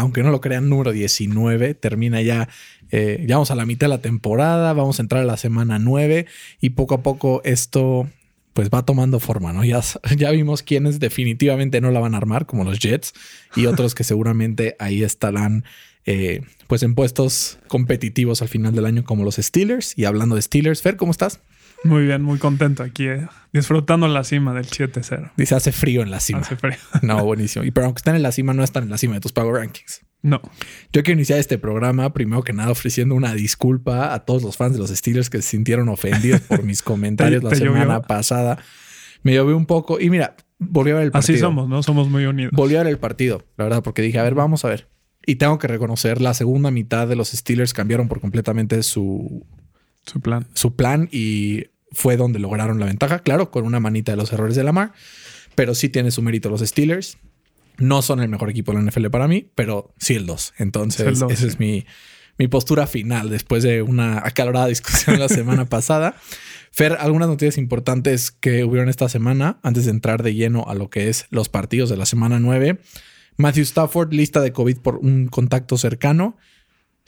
aunque no lo crean, número 19. Termina ya, eh, ya vamos a la mitad de la temporada, vamos a entrar a la semana 9 y poco a poco esto pues va tomando forma, ¿no? Ya, vimos quienes definitivamente no la van a armar, como los Jets, y otros que seguramente ahí estarán eh, pues en puestos competitivos al final del año, como los Steelers. Y hablando de Steelers, Fer, ¿cómo estás? Muy bien, muy contento aquí, eh, disfrutando la cima del 7-0. Dice, hace frío en la cima. Hace frío. No, buenísimo. Y pero aunque están en la cima, no están en la cima de tus Power Rankings. No, Yo quiero iniciar este programa, primero que nada, ofreciendo una disculpa a todos los fans de los Steelers que se sintieron ofendidos por mis comentarios la semana llovió. pasada. Me llovió un poco. Y mira, volví a ver el partido. así somos, ¿no? Somos muy unidos. Volví a ver el partido, la verdad, porque dije, a ver, vamos a ver. Y tengo que reconocer, la segunda mitad de los Steelers cambiaron por completamente su, Su plan. su plan y fue donde lograron la ventaja. Claro, con una manita de los errores de Lamar, pero sí tiene su mérito los Steelers. No son el mejor equipo de la NFL para mí, pero sí el 2. Entonces, Es el dos, esa sí. es mi, mi postura final después de una acalorada discusión la semana pasada. Fer, algunas noticias importantes que hubieron esta semana antes de entrar de lleno a lo que es los partidos de la semana 9. Matthew Stafford, lista de COVID por un contacto cercano.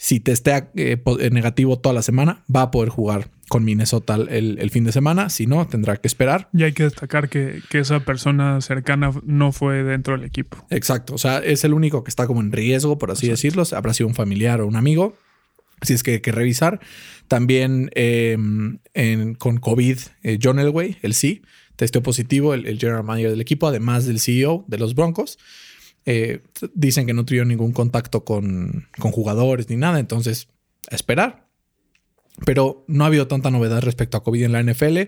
Si testea eh, eh, negativo toda la semana, va a poder jugar con Minnesota el, el fin de semana. Si no, tendrá que esperar. Y hay que destacar que, que esa persona cercana no fue dentro del equipo. Exacto. O sea, es el único que está como en riesgo, por así decirlo. Habrá sido un familiar o un amigo. Así es que hay que revisar. También eh, en- con COVID, eh, John Elway, el sí, testeó positivo, el, el general manager del equipo, además del CEO de los Broncos. Eh, dicen que no tuvieron ningún contacto con, con jugadores ni nada, entonces a esperar. Pero no ha habido tanta novedad respecto a COVID en la NFL.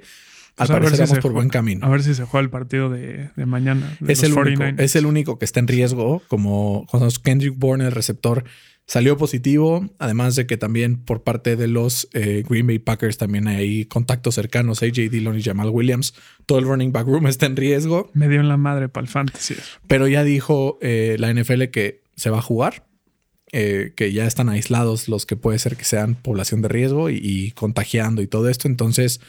Al Pues parecer si vamos por juega- buen camino. A ver si se juega el partido de, de mañana. de Es el, único, 49ers. es el único que está en riesgo, como cuando Kendrick Bourne, el receptor, salió positivo. Además de que también por parte de los eh, Green Bay Packers también hay contactos cercanos, AJ Dillon y Jamal Williams. Todo el running back room está en riesgo, Me dio en la madre para el fantasy. pero ya dijo eh, la NFL que se va a jugar. eh, que ya están aislados los que puede ser que sean población de riesgo y, y contagiando y todo esto. Entonces,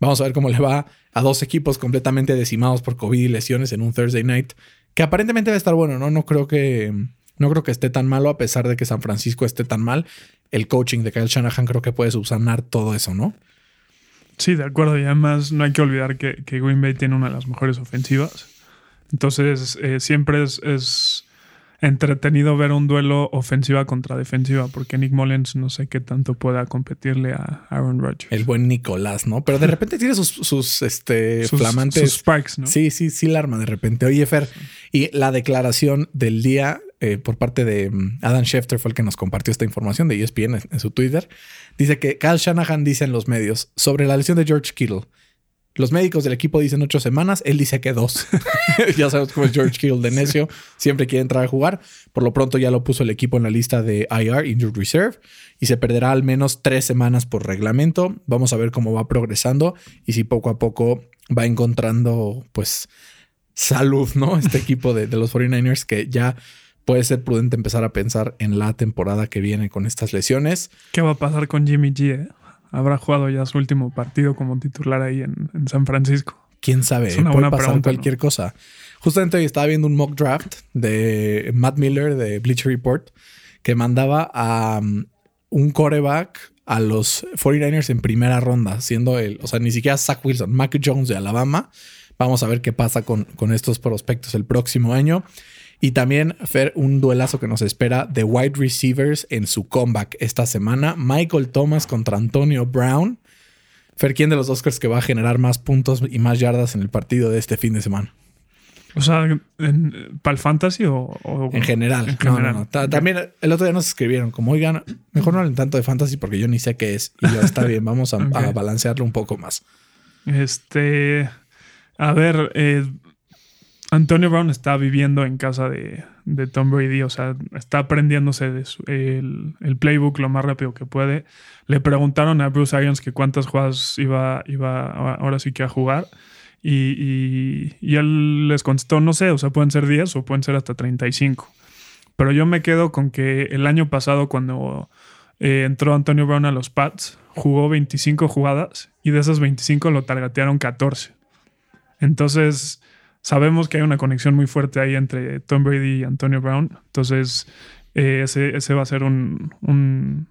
vamos a ver cómo le va a dos equipos completamente decimados por COVID y lesiones en un Thursday night, que aparentemente va a estar bueno, ¿no? No creo que, no creo que esté tan malo, a pesar de que San Francisco esté tan mal. El coaching de Kyle Shanahan creo que puede subsanar todo eso, ¿no? Sí, de acuerdo. Y además no hay que olvidar que, que Green Bay tiene una de las mejores ofensivas. Entonces eh, siempre es, es entretenido ver un duelo ofensiva contra defensiva porque Nick Mullens no sé qué tanto pueda competirle a Aaron Rodgers. El buen Nicolás, ¿no? Pero de repente tiene sus, sus este, Sus- flamantes. sus sparks, ¿no? Sí, sí, sí, la arma de repente. Oye, Fer, y la declaración del día eh, por parte de mm, Adam Schefter fue el que nos compartió esta información de ESPN en, en su Twitter. Dice que Kyle Shanahan dice en los medios sobre la lesión de George Kittle. Los médicos del equipo dicen ocho semanas, él dice que dos. ya sabes cómo es George Kittle de necio, siempre quiere entrar a jugar. Por lo pronto ya lo puso el equipo en la lista de IR, Injured Reserve, y se perderá al menos tres semanas por reglamento. Vamos a ver cómo va progresando y si poco a poco va encontrando, pues, salud, ¿no? Este equipo de, de los 49ers que ya puede ser prudente empezar a pensar en la temporada que viene con estas lesiones. ¿Qué va a pasar con Jimmy G? eh? Habrá jugado ya su último partido como titular ahí en, en San Francisco. quién sabe, Es una puede buena pasar pregunta, cualquier cosa. Justamente hoy estaba viendo un mock draft de Matt Miller de Bleacher Report que mandaba a um, un coreback a los 49ers en primera ronda, siendo el, o sea, ni siquiera Zach Wilson, Mac Jones de Alabama. Vamos a ver qué pasa con, con estos prospectos el próximo año. Y también, Fer, un duelazo que nos espera de wide receivers en su comeback esta semana. Michael Thomas contra Antonio Brown. Fer, ¿quién de los dos crees que va a generar más puntos y más yardas en el partido de este fin de semana? O sea, ¿para el fantasy o, o- En general. En No, no, general. no. Ta- También el otro día nos escribieron como, oigan, mejor no hablen tanto de fantasy porque yo ni sé qué es. Y yo, está bien, vamos a, a balancearlo un poco más. Este. A ver, eh, Antonio Brown está viviendo en casa de, Tom Brady, o sea, está aprendiéndose de el, playbook lo más rápido que puede. Le preguntaron a Bruce Arians que cuántas jugadas iba, ahora sí que a jugar. Y, él les contestó, no sé, o sea, pueden ser 10 o pueden ser hasta 35. Pero yo me quedo con que el año pasado, cuando eh, entró Antonio Brown a los Pats, jugó 25 jugadas y de esas 25 lo targetearon 14. Entonces, sabemos que hay una conexión muy fuerte ahí entre Tom Brady y Antonio Brown. Entonces, eh, ese, ese va a ser un, un-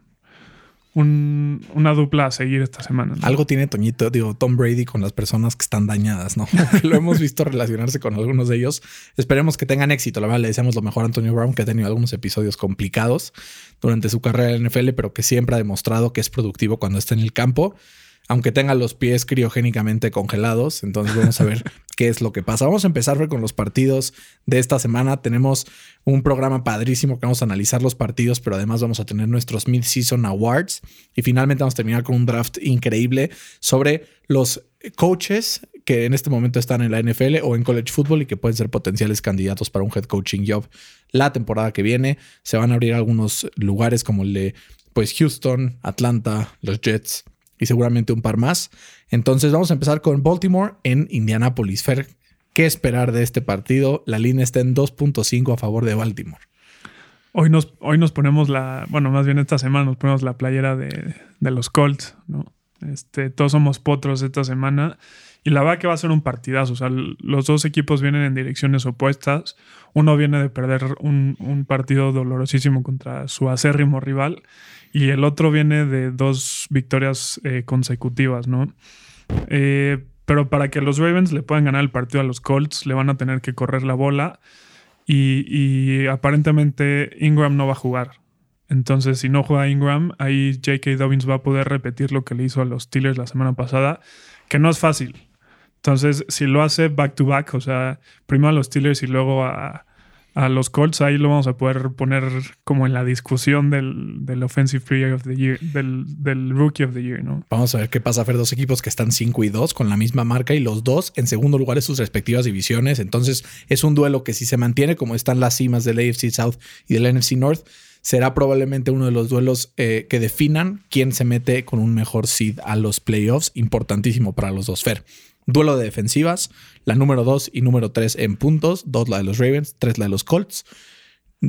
un- una dupla a seguir esta semana. Algo tiene Toñito, digo, Tom Brady con las personas que están dañadas, ¿no? lo hemos visto relacionarse con algunos de ellos. Esperemos que tengan éxito. La verdad, le deseamos lo mejor a Antonio Brown, que ha tenido algunos episodios complicados durante su carrera en la NFL, pero que siempre ha demostrado que es productivo cuando está en el campo. Aunque tenga los pies criogénicamente congelados, entonces vamos a ver qué es lo que pasa. Vamos a empezar con los partidos de esta semana. Tenemos un programa padrísimo que vamos a analizar los partidos, pero además vamos a tener nuestros Mid-Season Awards. Y finalmente vamos a terminar con un draft increíble sobre los coaches que en este momento están en la NFL o en college football y que pueden ser potenciales candidatos para un head coaching job la temporada que viene. Se van a abrir algunos lugares como el de pues Houston, Atlanta, los Jets y seguramente un par más. Entonces vamos a empezar con Baltimore en Indianapolis. Fer, ¿qué esperar de este partido? La línea está en 2.5 a favor de Baltimore. Hoy nos, hoy nos ponemos la, bueno, más bien esta semana nos ponemos la playera de, de los Colts, ¿no? Este, todos somos potros esta semana. Y la verdad que va a ser un partidazo. O sea, los dos equipos vienen en direcciones opuestas. Uno viene de perder un, un partido dolorosísimo contra su acérrimo rival. Y el otro viene de dos victorias eh, consecutivas, ¿no? Eh, pero para que los Ravens le puedan ganar el partido a los Colts, le van a tener que correr la bola. Y, y aparentemente Ingram no va a jugar. Entonces, si no juega Ingram, ahí J.K. Dobbins va a poder repetir lo que le hizo a los Steelers la semana pasada, que no es fácil. Entonces, si lo hace back to back, o sea, primero a los Steelers y luego a, a los Colts, ahí lo vamos a poder poner como en la discusión del, del Offensive Player of the Year, del, Rookie of the Year, ¿no? Vamos a ver qué pasa. Fer, dos equipos que están 5 y 2 con la misma marca y los dos en segundo lugar en sus respectivas divisiones. Entonces es un duelo que si se mantiene como están las cimas del AFC South y del NFC North, será probablemente uno de los duelos eh, que definan quién se mete con un mejor seed a los playoffs. Importantísimo para los dos. Fer. Duelo de defensivas, la número 2 y número 3 en puntos, dos la de los Ravens, tres la de los Colts.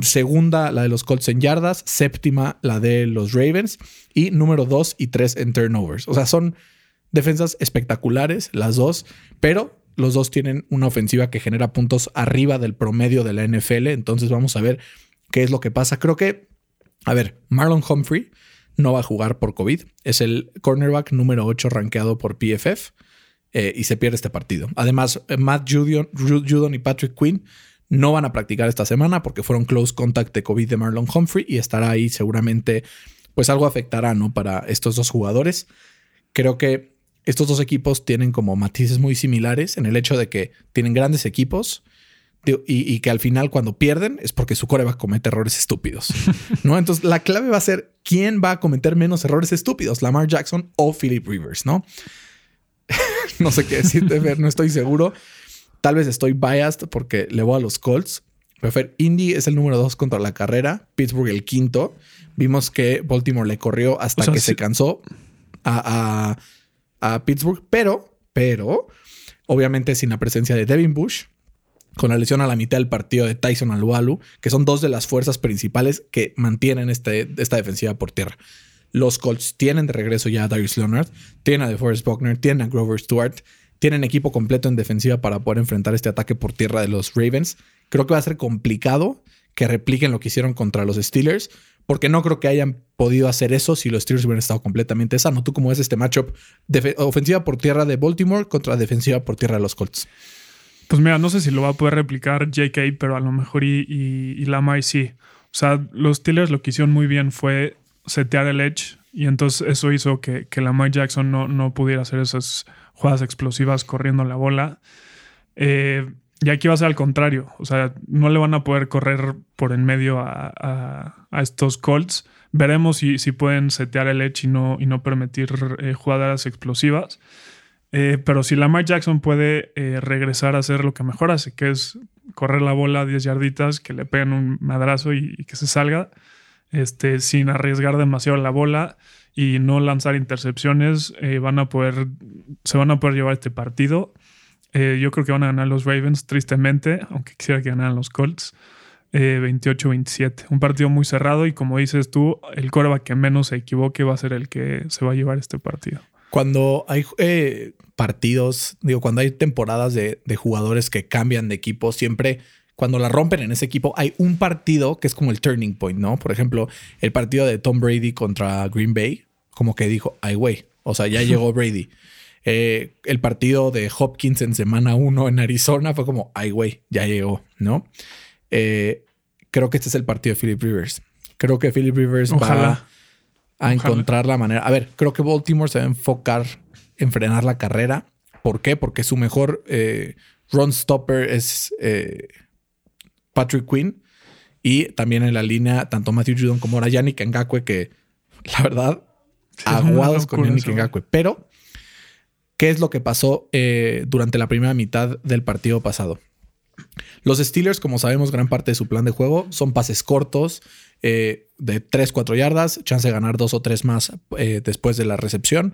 Segunda, la de los Colts en yardas. Séptima, la de los Ravens. Y número 2 y 3 en turnovers. O sea, son defensas espectaculares, las dos, pero los dos tienen una ofensiva que genera puntos arriba del promedio de la NFL. Entonces vamos a ver qué es lo que pasa. Creo que, a ver, Marlon Humphrey no va a jugar por COVID. Es el cornerback número 8 rankeado por PFF. Eh, y se pierde este partido. Además, eh, Matt Judon, Ju- Judon y Patrick Quinn no van a practicar esta semana porque fueron close contact de COVID de Marlon Humphrey y estará ahí seguramente, pues algo afectará, ¿no? Para estos dos jugadores. Creo que estos dos equipos tienen como matices muy similares en el hecho de que tienen grandes equipos y, y que al final cuando pierden es porque su coreback comete errores estúpidos, ¿no? Entonces la clave va a ser quién va a cometer menos errores estúpidos, Lamar Jackson o Philip Rivers, ¿no? no sé qué decirte, Fer, no estoy seguro. Tal vez estoy biased porque le voy a los Colts. Pero Fer, Indy es el número dos contra la carrera, Pittsburgh el quinto. Vimos que Baltimore le corrió hasta O sea, que sí. se cansó a, a- a Pittsburgh, pero, pero, obviamente sin la presencia de Devin Bush, con la lesión a la mitad del partido de Tyson Alualu, que son dos de las fuerzas principales que mantienen este, esta defensiva por tierra. Los Colts tienen de regreso ya a Darius Leonard, tienen a DeForest Buckner, tienen a Grover Stewart, tienen equipo completo en defensiva para poder enfrentar este ataque por tierra de los Ravens. Creo que va a ser complicado que repliquen lo que hicieron contra los Steelers, porque no creo que hayan podido hacer eso si los Steelers hubieran estado completamente sanos. ¿Tú cómo ves este matchup? Ofensiva por tierra de Baltimore contra defensiva por tierra de los Colts. Pues mira, no sé si lo va a poder replicar JK, pero a lo mejor y, y, y Lamar sí. O sea, los Steelers lo que hicieron muy bien fue setear el edge y entonces eso hizo que, que Lamar Jackson no, no pudiera hacer esas jugadas explosivas corriendo la bola. Eh, y aquí va a ser al contrario. O sea, no le van a poder correr por en medio a, a- estos Colts. Veremos si, si pueden setear el edge y no, y no permitir eh, jugadas explosivas. Eh, pero si Lamar Jackson puede eh, regresar a hacer lo que mejor hace, que es correr la bola a 10 yarditas, que le peguen un madrazo y que se salga, este, sin arriesgar demasiado la bola y no lanzar intercepciones, eh, van a poder, se van a poder llevar este partido. Eh, yo creo que van a ganar los Ravens, tristemente, aunque quisiera que ganaran los Colts. eh, 28-27. Un partido muy cerrado y como dices tú, el coreback que menos se equivoque va a ser el que se va a llevar este partido. Cuando hay eh, partidos, digo, cuando hay temporadas de jugadores que cambian de equipo, siempre cuando la rompen en ese equipo, hay un partido que es como el turning point, ¿no? Por ejemplo, el partido de Tom Brady contra Green Bay, como que dijo, ay, güey, o sea, ya llegó Brady. Eh, el partido de Hopkins en semana uno en Arizona fue como, ay, güey, ya llegó, ¿no? Eh, creo que este es el partido de Philip Rivers. Creo que Philip Rivers Ojalá. va a encontrar la manera. A ver, creo que Baltimore se va a enfocar en frenar la carrera. ¿Por qué? Porque su mejor eh, run stopper es Patrick Quinn. Y también en la línea, tanto Matthew Judon como ahora Yannick Ngakwe, que la verdad, Sí, aguados con Yannick eso. Ngakwe. Pero, ¿qué es lo que pasó eh, durante la primera mitad del partido pasado? Los Steelers, como sabemos, gran parte de su plan de juego son pases cortos eh, de 3, 4 yardas, chance de ganar dos o tres más eh, después de la recepción.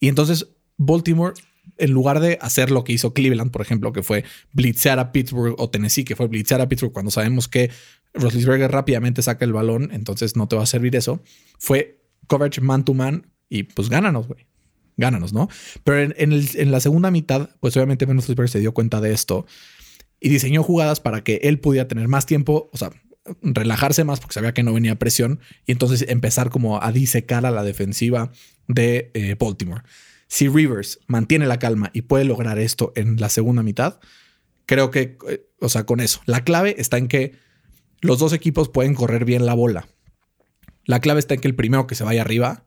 Y entonces Baltimore, en lugar de hacer lo que hizo Cleveland, por ejemplo, que fue blitzear a Pittsburgh o Tennessee, que fue blitzear a Pittsburgh cuando sabemos que Roethlisberger rápidamente saca el balón, entonces no te va a servir eso, fue coverage man to man y pues gánanos, güey. Gánanos, ¿no? Pero en, la segunda mitad, pues obviamente Ben Roethlisberger se dio cuenta de esto y diseñó jugadas para que él pudiera tener más tiempo, o sea, relajarse más porque sabía que no venía presión y entonces empezar como a disecar a la defensiva de eh, Baltimore. Si Rivers mantiene la calma y puede lograr esto en la segunda mitad, creo que, eh, o sea, con eso, la clave está en que los dos equipos pueden correr bien la bola. La clave está en que el primero que se vaya arriba,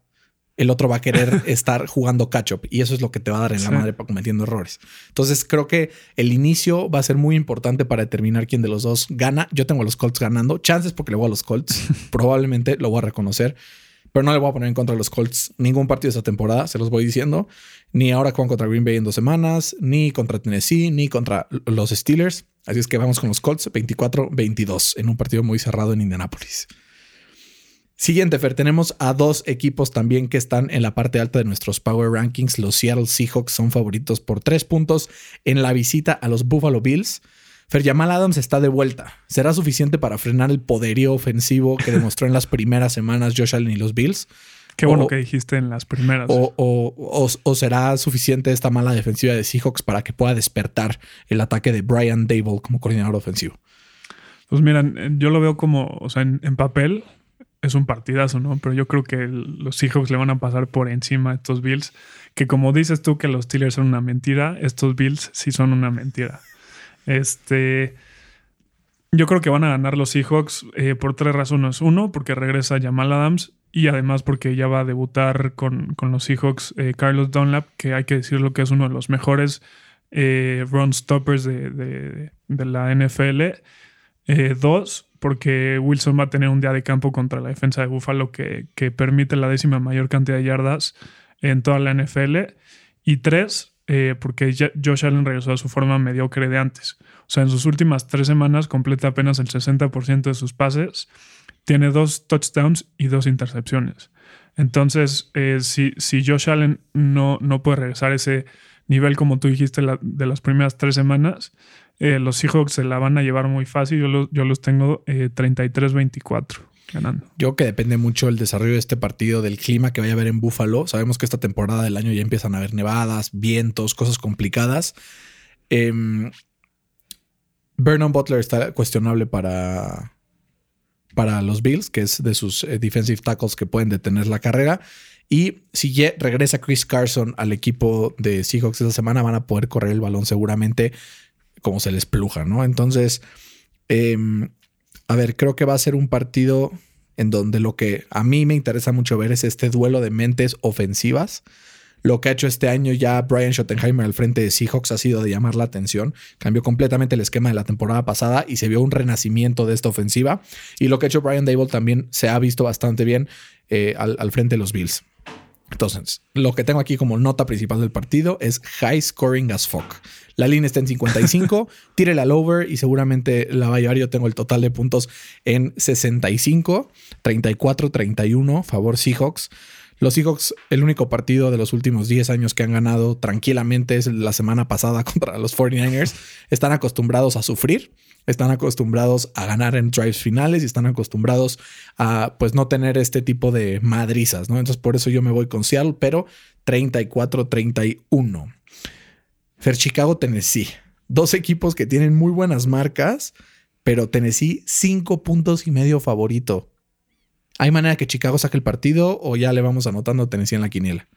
el otro va a querer estar jugando catch up y eso es lo que te va a dar en la madre para cometiendo errores. Entonces creo que el inicio va a ser muy importante para determinar quién de los dos gana. Yo tengo a los Colts ganando. Chances porque le voy a los Colts. Probablemente lo voy a reconocer. Pero no le voy a poner en contra de los Colts ningún partido de esta temporada, se los voy diciendo. Ni ahora juegan contra Green Bay en dos semanas, ni contra Tennessee, ni contra los Steelers. Así es que vamos con los Colts 24-22 en un partido muy cerrado en Indianapolis. Siguiente, Fer, tenemos a dos equipos también que están en la parte alta de nuestros Power Rankings. Los Seattle Seahawks son favoritos por tres puntos en la visita a los Buffalo Bills. Fer Jamal Adams está de vuelta. ¿Será suficiente para frenar el poderío ofensivo que demostró en las primeras semanas Josh Allen y los Bills? Qué bueno O- que dijiste en las primeras. ¿O, o- o- o será suficiente esta mala defensiva de Seahawks para que pueda despertar el ataque de Brian Dable como coordinador ofensivo? Pues miran, yo lo veo como, o sea, en, en papel es un partidazo, ¿no? Pero yo creo que el- los Seahawks le van a pasar por encima a estos Bills. Que como dices tú que los Steelers son una mentira, estos Bills sí son una mentira. Este. Yo creo que van a ganar los Seahawks eh, por tres razones. Uno, porque regresa Jamal Adams y además porque ya va a debutar con, con los Seahawks eh, Carlos Dunlap, que hay que decirlo que es uno de los mejores eh, run stoppers de, de- la NFL. Eh, dos, porque Wilson va a tener un día de campo contra la defensa de Buffalo que, que permite la décima mayor cantidad de yardas en toda la NFL. Y tres, eh, porque Josh Allen regresó a su forma mediocre de antes. O sea, en sus últimas tres semanas completa apenas el 60% de sus pases, tiene dos touchdowns y dos intercepciones. Entonces, eh, si, si Josh Allen no, no puede regresar a ese nivel, como tú dijiste, de las primeras tres semanas, eh, los Seahawks se la van a llevar muy fácil. Yo, los- yo los tengo eh, 33-24 ganando. Yo que depende mucho el desarrollo de este partido, del clima que vaya a haber en Buffalo. Sabemos que esta temporada del año ya empiezan a haber nevadas, vientos, cosas complicadas. Em, Vernon Butler está cuestionable para, para los Bills, que es de sus eh, defensive tackles que pueden detener la carrera. Y si regresa Chris Carson al equipo de Seahawks esta semana, van a poder correr el balón seguramente como se les pluja, ¿no? Entonces, em, a ver, creo que va a ser un partido en donde lo que a mí me interesa mucho ver es este duelo de mentes ofensivas. Lo que ha hecho este año ya Brian Schottenheimer al frente de Seahawks ha sido de llamar la atención. Cambió completamente el esquema de la temporada pasada y se vio un renacimiento de esta ofensiva. Y lo que ha hecho Brian Dable también se ha visto bastante bien eh, al, al frente de los Bills. Entonces, lo que tengo aquí como nota principal del partido es high scoring as fuck. La línea está en 55, tírele al over y seguramente la va a llevar. Yo tengo el total de puntos en 65, 34, 31, favor Seahawks. Los Seahawks, el único partido de los últimos 10 años que han ganado tranquilamente es la semana pasada contra los 49ers. Están acostumbrados a sufrir, están acostumbrados a ganar en drives finales y están acostumbrados a pues no tener este tipo de madrizas, ¿no? Entonces por eso yo me voy con Seattle, pero 34-31. Fer Chicago, Tennessee. Dos equipos que tienen muy buenas marcas, pero Tennessee cinco puntos y medio favorito. ¿Hay manera que Chicago saque el partido o ya le vamos anotando a Tennessee en la quiniela?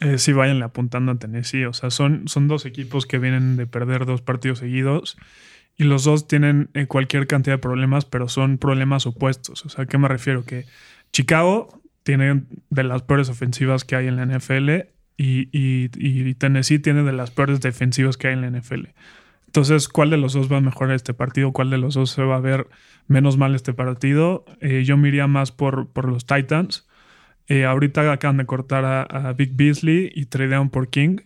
Eh, sí, váyanle apuntando a Tennessee. O sea, son, son dos equipos que vienen de perder dos partidos seguidos y los dos tienen eh, cualquier cantidad de problemas, pero son problemas opuestos. O sea, ¿a qué me refiero? Que Chicago tiene de las peores ofensivas que hay en la NFL y, y Tennessee tiene de las peores defensivas que hay en la NFL. Entonces, ¿cuál de los dos va a mejorar este partido? ¿Cuál de los dos se va a ver menos mal este partido? Eh, yo me más por, por los Titans. Eh, ahorita acaban de cortar a, Big Beasley y tradean por King.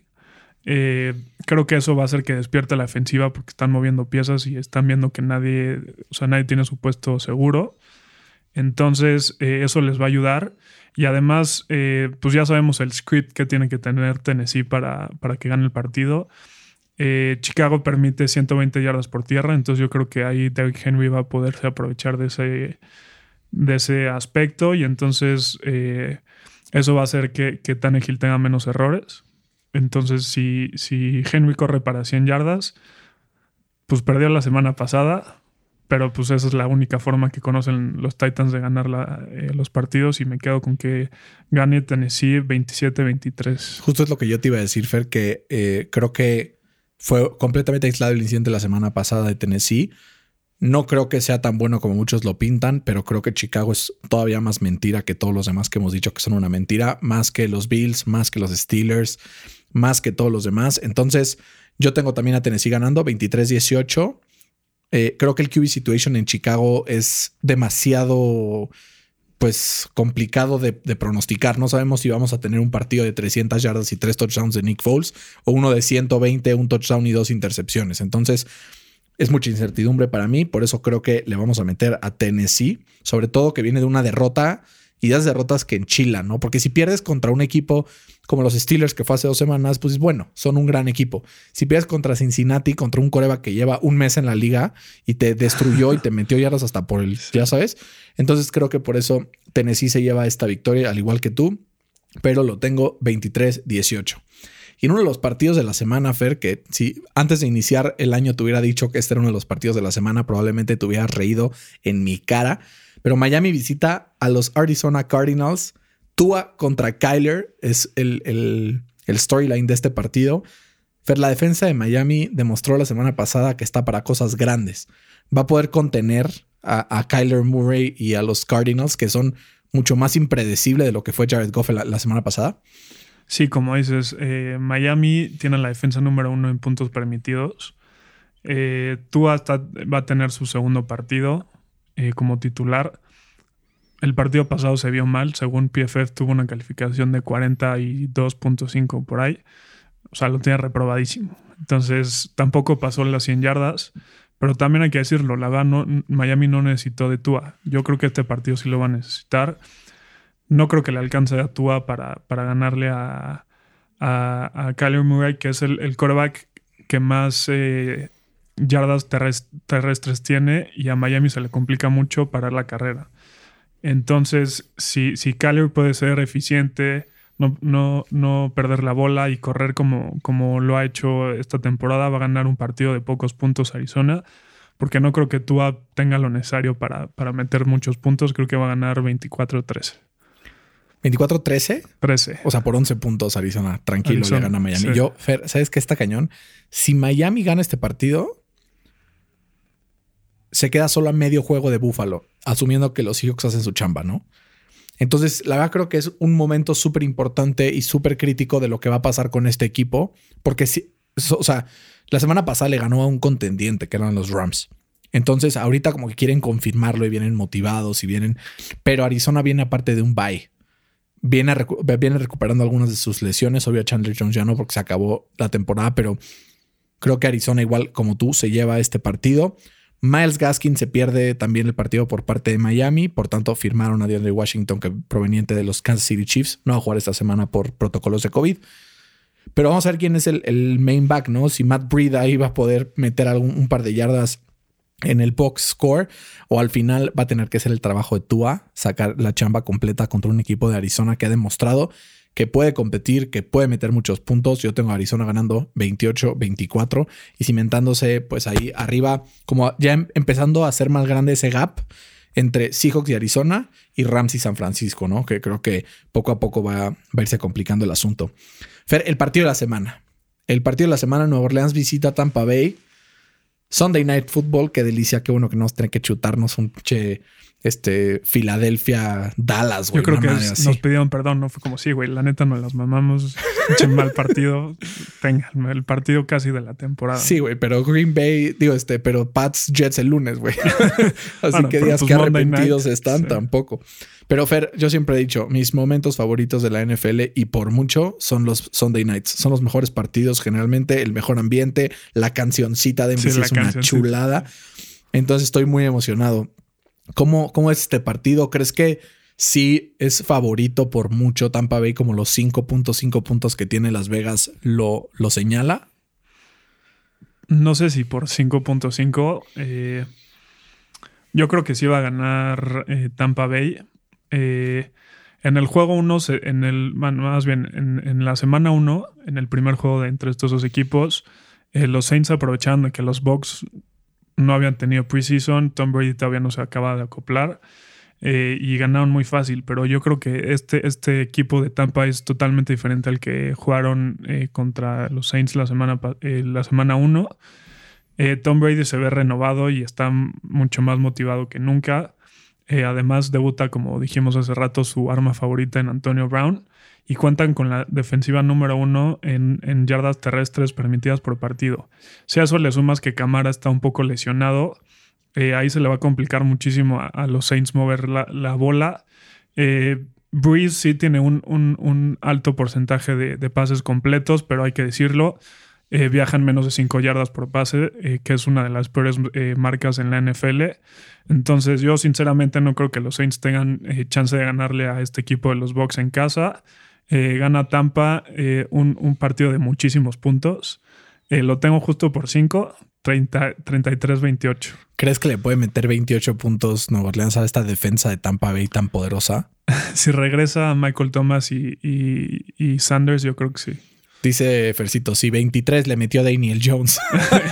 Eh, creo que eso va a hacer que despierte la defensiva porque están moviendo piezas y están viendo que nadie, o sea, nadie tiene su puesto seguro. Entonces, eso les va a ayudar. Y además, pues ya sabemos el script que tiene que tener Tennessee para, para que gane el partido. Eh, Chicago permite 120 yardas por tierra, entonces yo creo que ahí Derrick Henry va a poderse aprovechar de ese, de ese aspecto y entonces eh, eso va a hacer que, que Tannehill tenga menos errores. Entonces, si, si Henry corre para 100 yardas, pues perdió la semana pasada, pero pues esa es la única forma que conocen los Titans de ganar eh, los partidos y me quedo con que gane Tennessee 27-23. Justo es lo que yo te iba a decir, Fer, que creo que fue completamente aislado el incidente la semana pasada de Tennessee. No creo que sea tan bueno como muchos lo pintan, pero creo que Chicago es todavía más mentira que todos los demás que hemos dicho que son una mentira, más que los Bills, más que los Steelers, más que todos los demás. Entonces, yo tengo también a Tennessee ganando 23-18. Eh, creo que el QB situation en Chicago es demasiado pues complicado de, pronosticar. No sabemos si vamos a tener un partido de 300 yardas y tres touchdowns de Nick Foles o uno de 120, un touchdown y dos intercepciones. Entonces es mucha incertidumbre para mí. Por eso creo que le vamos a meter a Tennessee, sobre todo que viene de una derrota y das derrotas que enchilan, ¿no? Porque si pierdes contra un equipo como los Steelers que fue hace dos semanas, pues bueno, son un gran equipo. Si pierdes contra Cincinnati, contra un coreba que lleva un mes en la liga y te destruyó y te metió yardas hasta por el, ya sabes. Entonces creo que por eso Tennessee se lleva esta victoria, al igual que tú, pero lo tengo 23-18. Y en uno de los partidos de la semana, Fer, que si antes de iniciar el año te hubiera dicho que este era uno de los partidos de la semana, probablemente te hubieras reído en mi cara. Pero Miami visita a los Arizona Cardinals. Tua contra Kyler es el, el, storyline de este partido. Fer, la defensa de Miami demostró la semana pasada que está para cosas grandes. Va a poder contener a, Kyler Murray y a los Cardinals, que son mucho más impredecible de lo que fue Jared Goff la, semana pasada. Sí, como dices, eh, Miami tiene la defensa número uno en puntos permitidos. Eh, va a tener su segundo partido. Eh, como titular. El partido pasado se vio mal, según PFF tuvo una calificación de 42.5 por ahí. O sea, lo tenía reprobadísimo. Entonces tampoco pasó las 100 yardas. Pero también hay que decirlo, Miami no necesitó de Tua. Yo creo que este partido sí lo va a necesitar. No creo que le alcance a Tua para, para ganarle a, a, Murray, que es el, el quarterback que más eh, yardas terrestres tiene y a Miami se le complica mucho parar la carrera. Entonces, si, si puede ser eficiente, no, no, no, perder la bola y correr como, como lo ha hecho esta temporada, va a ganar un partido de pocos puntos Arizona, porque no creo que Tua tenga lo necesario para, para meter muchos puntos, creo que va a ganar 24-13. 24-13. 13. O sea, por 11 puntos Arizona. Tranquilo, ya gana Miami. Yo, Fer, ¿sabes qué está cañón? Si Miami gana este partido, se queda solo a medio juego de Búfalo, asumiendo que los Seahawks hacen su chamba, ¿no? Entonces, la verdad creo que es un momento súper importante y súper crítico de lo que va a pasar con este equipo, porque si, o sea, la semana pasada le ganó a un contendiente que eran los Rams. Entonces, ahorita como que quieren confirmarlo y vienen motivados y vienen, pero Arizona viene aparte de un bye. Viene, viene recuperando algunas de sus lesiones. Obvio, Chandler Jones ya no porque se acabó la temporada, pero creo que Arizona, igual como tú, se lleva este partido. Miles Gaskin se pierde también el partido por parte de Miami, por tanto firmaron a DeAndre Washington que proveniente de los Kansas City Chiefs, no va a jugar esta semana por protocolos de COVID. Pero vamos a ver quién es el, main back, ¿no? Si Matt Breed ahí va a poder meter algún, un par de yardas en el box score o al final va a tener que ser el trabajo de Tua, sacar la chamba completa contra un equipo de Arizona que ha demostrado que puede competir, que puede meter muchos puntos. Yo tengo a Arizona ganando 28-24 y cimentándose pues ahí arriba, como ya em, empezando a hacer más grande ese gap entre Seahawks y Arizona y Rams y San Francisco, ¿no? Que creo que poco a poco va, va a irse complicando el asunto. Fer, el partido de la semana. El partido de la semana, Nueva Orleans visita Tampa Bay. Sunday Night Football, qué delicia, qué bueno que nos tiene que chutarnos un che este, Filadelfia, Dallas, güey. Yo creo que nos pidieron perdón, no fue como, sí, güey, la neta nos las mamamos, mal partido, tengan el partido casi de la temporada. Sí, güey, pero Green Bay, digo, este, pero Pats Jets el lunes, güey. Así que días pues que arrepentidos están tampoco. Pero Fer, yo siempre he dicho, mis momentos favoritos de la NFL y por mucho son los Sunday Nights. Son los mejores partidos, generalmente el mejor ambiente, la cancioncita de MC es una chulada. Entonces estoy muy emocionado. ¿Cómo, ¿Cómo es este partido? ¿Crees que sí es favorito por mucho Tampa Bay como los 5.5 puntos que tiene Las Vegas lo, lo señala? No sé si por 5.5. Eh, yo creo que sí va a ganar eh, Tampa Bay. Eh, en el juego 1, en el, más bien en, la semana 1, en el primer juego de entre estos dos equipos, los Saints aprovechando que los Bucks no habían tenido preseason, Tom Brady todavía no se acaba de acoplar eh, y ganaron muy fácil, pero yo creo que este, este equipo de Tampa es totalmente diferente al que jugaron eh, contra los Saints la semana, eh, la semana 1. Tom Brady se ve renovado y está mucho más motivado que nunca. además, debuta, como dijimos hace rato, su arma favorita en Antonio Brown y cuentan con la defensiva número uno en, yardas terrestres permitidas por partido. Si a eso le sumas que Camara está un poco lesionado, eh, ahí se le va a complicar muchísimo a, los Saints mover la, bola. Eh, Breeze sí tiene un, alto porcentaje de, pases completos, pero hay que decirlo, eh, viajan menos de 5 yardas por pase, eh, que es una de las peores marcas en la NFL. Entonces yo sinceramente no creo que los Saints tengan chance de ganarle a este equipo de los Bucks en casa. Eh, gana Tampa eh, un, partido de muchísimos puntos. Eh, lo tengo justo por 5, 33-28. ¿Crees que le puede meter 28 puntos Nueva Orleans a esta defensa de Tampa Bay tan poderosa? si regresa Michael Thomas y Sanders, yo creo que sí. Dice Fercito, si 23 le metió a Daniel Jones.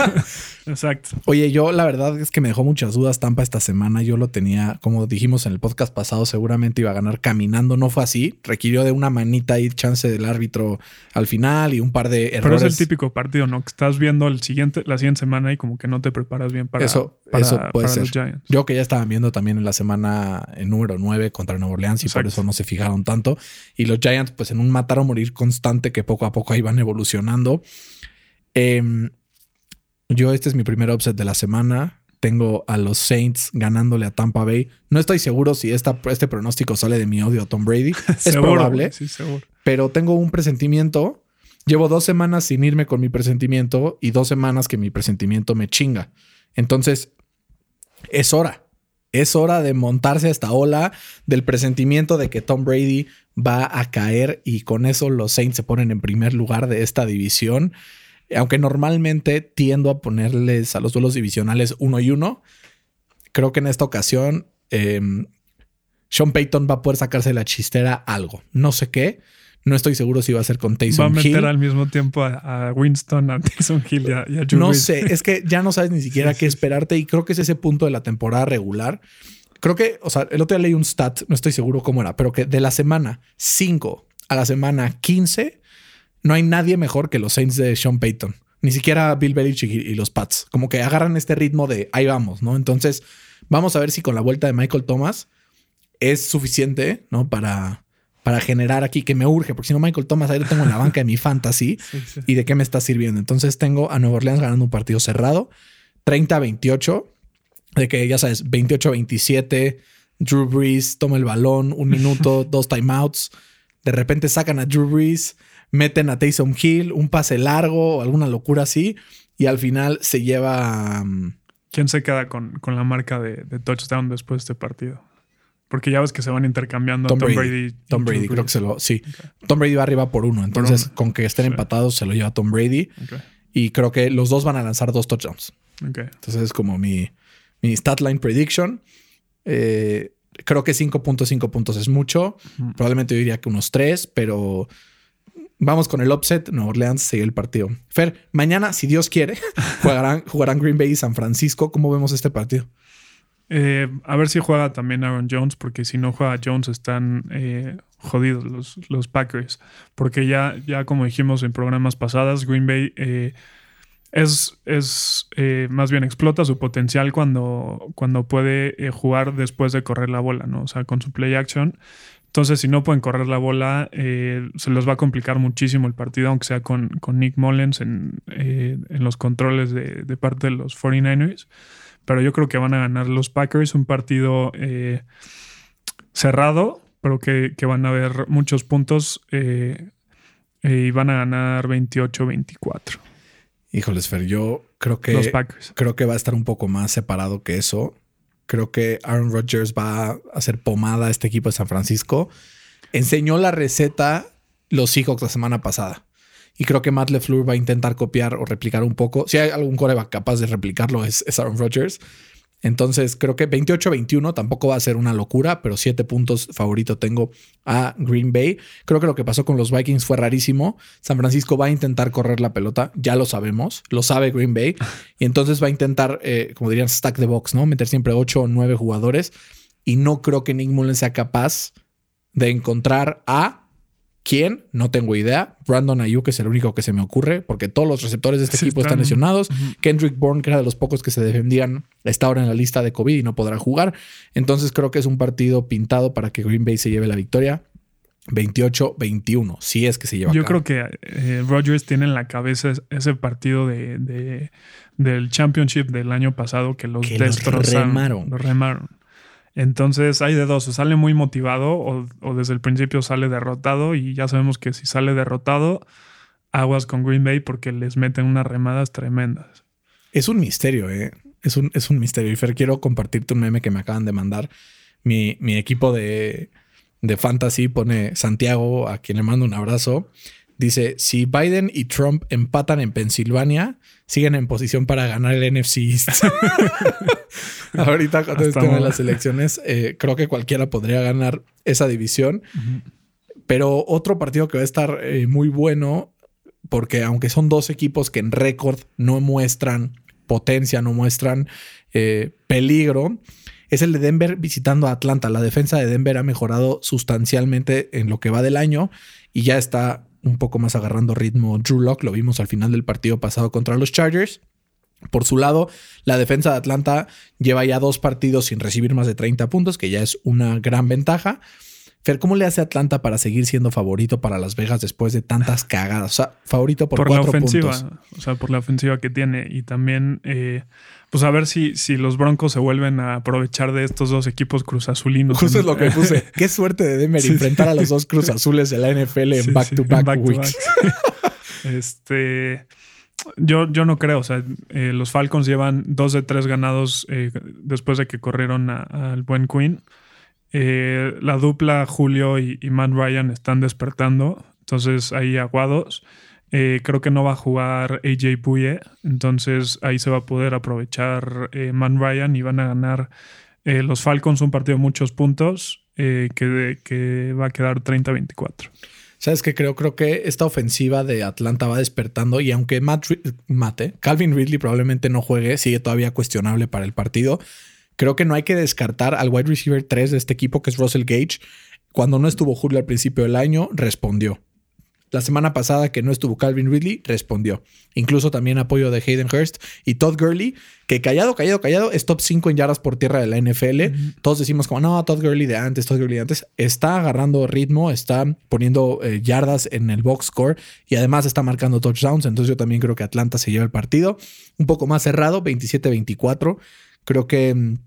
Exacto. Oye, yo la verdad es que me dejó muchas dudas Tampa esta semana. Yo lo tenía, como dijimos en el podcast pasado, seguramente iba a ganar caminando. No fue así. Requirió de una manita y chance del árbitro al final y un par de errores. Pero es el típico partido, ¿no? Que estás viendo el siguiente, la siguiente semana y como que no te preparas bien para, eso, eso puede ser. Yo que ya estaban viendo también en la semana en número 9 contra Nueva Orleans y por eso no se fijaron tanto. Y los Giants, pues en un matar o morir constante que poco a poco ahí van evolucionando. Em, yo, este es mi primer upset de la semana. Tengo a los Saints ganándole a Tampa Bay. No estoy seguro si esta, este pronóstico sale de mi odio a Tom Brady. es probable. Pero tengo un presentimiento. Llevo dos semanas sin irme con mi presentimiento y dos semanas que mi presentimiento me chinga. Entonces, es hora. Es hora de montarse a esta ola del presentimiento de que Tom Brady va a caer y con eso los Saints se ponen en primer lugar de esta división. Aunque normalmente tiendo a ponerles a los duelos divisionales uno y uno, creo que en esta ocasión em, Sean Payton va a poder sacarse de la chistera algo. No sé qué. No estoy seguro si va a ser con Taysom Hill. Va a meter al mismo tiempo a, Winston, a Taysom Hill y a, y No sé, es que ya no sabes ni siquiera qué esperarte y creo que es ese punto de la temporada regular. Creo que, o sea, el otro día leí un stat, no estoy seguro cómo era, pero que de la semana 5 a la semana 15 no hay nadie mejor que los Saints de Sean Payton. Ni siquiera Bill Belichick y los Pats. Como que agarran este ritmo de ahí vamos, ¿no? Entonces, vamos a ver si con la vuelta de Michael Thomas es suficiente, ¿no? Para, para generar aquí que me urge, porque si no, Michael Thomas ahí lo tengo en la banca de mi fantasy y de qué me está sirviendo. Entonces tengo a Nueva Orleans ganando un partido cerrado, 30-28, de que ya sabes, 28-27, Drew Brees toma el balón, un minuto, dos timeouts, de repente sacan a Drew Brees, meten a Taysom Hill, un pase largo, alguna locura así, y al final se lleva... Um, ¿Quién se queda con, con la marca de, de, touchdown después de este partido? Porque ya ves que se van intercambiando Tom, Tom Brady. Tom Brady, creo que se lo... Sí. Tom Brady va arriba por uno, entonces con que estén Sí. empatados se lo lleva Tom Brady. Y creo que los dos van a lanzar dos touchdowns. Entonces es como mi, mi statline prediction. Eh, creo que 5.5 puntos es mucho. Probablemente yo diría que unos 3, pero vamos con el upset. Nueva Orleans sigue el partido. Fer, mañana, si Dios quiere, jugarán, jugarán Green Bay y San Francisco. ¿Cómo vemos este partido? Eh, a ver si juega también Aaron Jones, porque si no juega Jones están eh, jodidos los, los Packers. Porque ya, ya como dijimos en programas pasadas, Green Bay eh, es, es eh, más bien explota su potencial cuando, cuando puede jugar después de correr la bola, ¿no? O sea, con su play action. Entonces, si no pueden correr la bola, eh, se les va a complicar muchísimo el partido, aunque sea con, con Nick Mullens en, eh, en los controles de, de parte de los 49ers pero yo creo que van a ganar los Packers. Un partido eh, cerrado, pero que, que, van a haber muchos puntos eh, eh, y van a ganar 28-24. Híjoles, Fer, yo creo que, Los Packers. creo que va a estar un poco más separado que eso. Creo que Aaron Rodgers va a hacer pomada a este equipo de San Francisco. Enseñó la receta los Seahawks la semana pasada. Y creo que Matt LeFleur va a intentar copiar o replicar un poco. Si hay algún coreback capaz de replicarlo, es, es Aaron Rodgers. Entonces creo que 28-21 tampoco va a ser una locura, pero 7 puntos favorito tengo a Green Bay. Creo que lo que pasó con los Vikings fue rarísimo. San Francisco va a intentar correr la pelota, ya lo sabemos, lo sabe Green Bay. Y entonces va a intentar, eh, como dirían, stack the box, ¿no? Meter siempre 8 o 9 jugadores. Y no creo que Nick Mullen sea capaz de encontrar a ¿Quién? No tengo idea. Brandon Ayuk es el único que se me ocurre, porque todos los receptores de este Sí, equipo están, están- lesionados. Kendrick Bourne, que era de los pocos que se defendían, está ahora en la lista de COVID y no podrá jugar. Entonces creo que es un partido pintado para que Green Bay se lleve la victoria. 28-21, si es que se lleva a Yo cabo. creo que eh, Rodgers tiene en la cabeza es- ese partido de, de- del Championship del año pasado que los Que los destrozaron. remaron. Los remaron. Entonces hay de dos, o sale muy motivado o, o desde el principio sale derrotado y ya sabemos que si sale derrotado, aguas con Green Bay porque les meten unas remadas tremendas. Es un misterio, ¿eh? Es un, es un misterio. Y Fer, quiero compartirte un meme que me acaban de mandar. Mi, mi equipo de, de fantasy pone Santiago, a quien le mando un abrazo. Dice, si Biden y Trump empatan en Pensilvania, siguen en posición para ganar el NFC East. Ahorita tema de ahora. las elecciones, eh, creo que cualquiera podría ganar esa división. Pero otro partido que va a estar eh, muy bueno, porque aunque son dos equipos que en récord no muestran potencia, no muestran eh, peligro, es el de Denver visitando a Atlanta. La defensa de Denver ha mejorado sustancialmente en lo que va del año y ya está un poco más agarrando ritmo Drew Lock. Lo vimos al final del partido pasado contra los Chargers. Por su lado, la defensa de Atlanta lleva ya dos partidos sin recibir más de 30 puntos, que ya es una gran ventaja. Fer, ¿cómo le hace Atlanta para seguir siendo favorito para Las Vegas después de tantas cagadas? O sea, favorito por, Por, la ofensiva, puntos. o sea, por la ofensiva que tiene y también, eh, pues a ver si, si los Broncos se vuelven a aprovechar de estos dos equipos cruzazulinos. Justo es lo que puse. Qué suerte de Denver Sí. enfrentar a los dos Cruz Azules de la NFL en back-to-back sí, back to weeks. back. este, yo, yo no creo. O sea, eh, los Falcons llevan dos de tres ganados eh, después de que corrieron al buen Queen. Eh, la dupla Julio y, y Matt Ryan están despertando. Entonces ahí aguados. Eh, creo que no va a jugar AJ Puye. Entonces ahí se va a poder aprovechar eh, Matt Ryan y van a ganar eh, los Falcons un partido de muchos puntos eh, que, va a quedar 30-24. ¿Sabes qué creo? Creo que esta ofensiva de Atlanta va despertando y aunque Matt, Ri- Mate, Calvin Ridley probablemente no juegue, sigue todavía cuestionable para el partido. Creo que no hay que descartar al wide receiver 3 de este equipo, que es Russell Gage. Cuando no estuvo Julio al principio del año, respondió. La semana pasada que no estuvo Calvin Ridley, respondió. Incluso también apoyo de Hayden Hurst y Todd Gurley, que callado, callado, callado, es top 5 en yardas por tierra de la NFL. Todos decimos como, no, Todd Gurley de antes, Todd Gurley de antes. Está agarrando ritmo, está poniendo eh, yardas en el box score y además está marcando touchdowns. Entonces yo también creo que Atlanta se lleva el partido. Un poco más cerrado, 27-24. Creo que mm,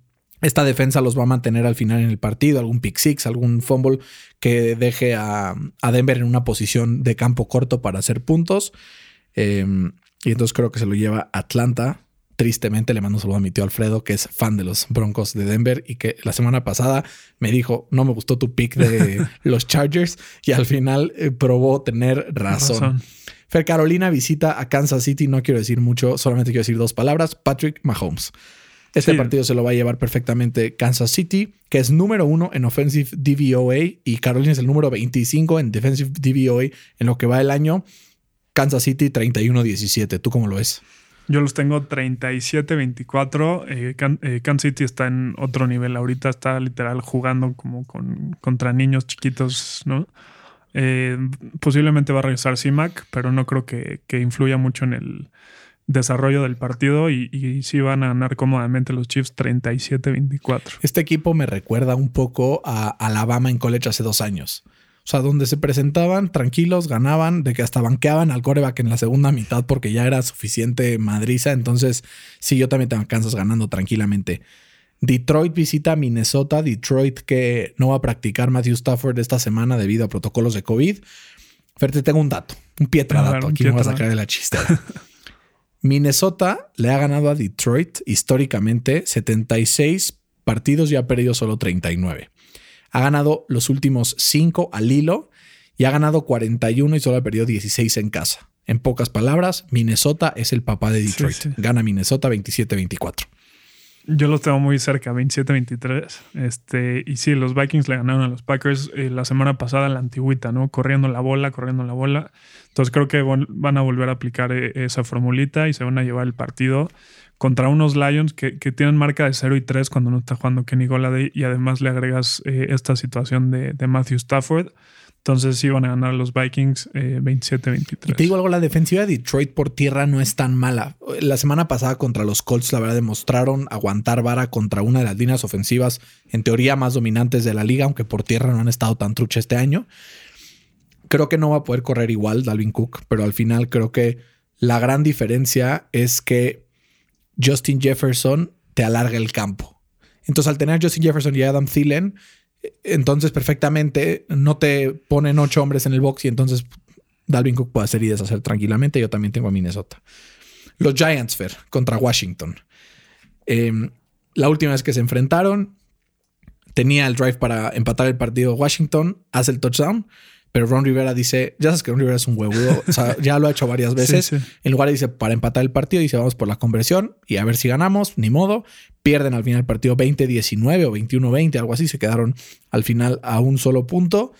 esta defensa los va a mantener al final en el partido, algún pick six, algún fumble que deje a, a Denver en una posición de campo corto para hacer puntos. Eh, y entonces creo que se lo lleva Atlanta. Tristemente le mando un saludo a mi tío Alfredo, que es fan de los Broncos de Denver y que la semana pasada me dijo, no me gustó tu pick de los Chargers y al final eh, probó tener razón. Razón. Fer Carolina visita a Kansas City, no quiero decir mucho, solamente quiero decir dos palabras, Patrick Mahomes. Este Sí. partido se lo va a llevar perfectamente Kansas City, que es número uno en Offensive DVOA y Carolina es el número 25 en Defensive DVOA en lo que va el año. Kansas City 31-17. ¿Tú cómo lo ves? Yo los tengo 37-24. Eh, Can- eh, Kansas City está en otro nivel. Ahorita está literal jugando como con, contra niños chiquitos, ¿no? Eh, posiblemente va a regresar CIMAC, pero no creo que, que influya mucho en el desarrollo del partido y, y sí van a ganar cómodamente los Chiefs 37-24. Este equipo me recuerda un poco a Alabama en college hace dos años. O sea, donde se presentaban tranquilos, ganaban, de que hasta banqueaban al coreback en la segunda mitad porque ya era suficiente madriza. Entonces, sí, yo también tengo a Kansas ganando tranquilamente. Detroit visita a Minnesota. Detroit que no va a practicar Matthew Stafford esta semana debido a protocolos de COVID. Te tengo un dato, un pietra dato. Aquí me voy a sacar de la chistera. Minnesota le ha ganado a Detroit históricamente 76 partidos y ha perdido solo 39. Ha ganado los últimos 5 al hilo y ha ganado 41 y solo ha perdido 16 en casa. En pocas palabras, Minnesota es el papá de Detroit. sí. Gana Minnesota 27-24. Yo los tengo muy cerca, 27-23. Este, y sí, los Vikings le ganaron a los Packers eh, la semana pasada en la antigüita, ¿no? Corriendo la bola, corriendo la bola. Entonces creo que van a volver a aplicar eh, esa formulita y se van a llevar el partido contra unos Lions que, que tienen marca de 0 y 3 cuando no está jugando Kenny Golladay y además le agregas eh, esta situación de, de Matthew Stafford. Entonces van a ganar los Vikings eh, 27-23. Y te digo algo, la defensiva de Detroit por tierra no es tan mala. La semana pasada contra los Colts, la verdad, demostraron aguantar vara contra una de las líneas ofensivas, en teoría más dominantes de la liga, aunque por tierra no han estado tan trucha este año. Creo que no va a poder correr igual Dalvin Cook, pero al final creo que la gran diferencia es que Justin Jefferson te alarga el campo. Entonces, al tener a Justin Jefferson y Adam Thielen, entonces perfectamente no te ponen ocho hombres en el box y entonces Dalvin Cook puede hacer y deshacer tranquilamente. Yo también tengo a Minnesota. Los Giants, Fer, contra Washington. Eh, la última vez que se enfrentaron, tenía el drive para empatar el partido Washington, hace el touchdown, pero Ron Rivera dice, ya sabes que Ron Rivera es un huevudo, o sea, ya lo ha hecho varias veces. Sí, sí. En lugar de dice, para empatar el partido, dice, vamos por la conversión y a ver si ganamos, ni modo. Pierden al final el partido 20-19 o 21-20, algo así, se quedaron al final a un solo punto.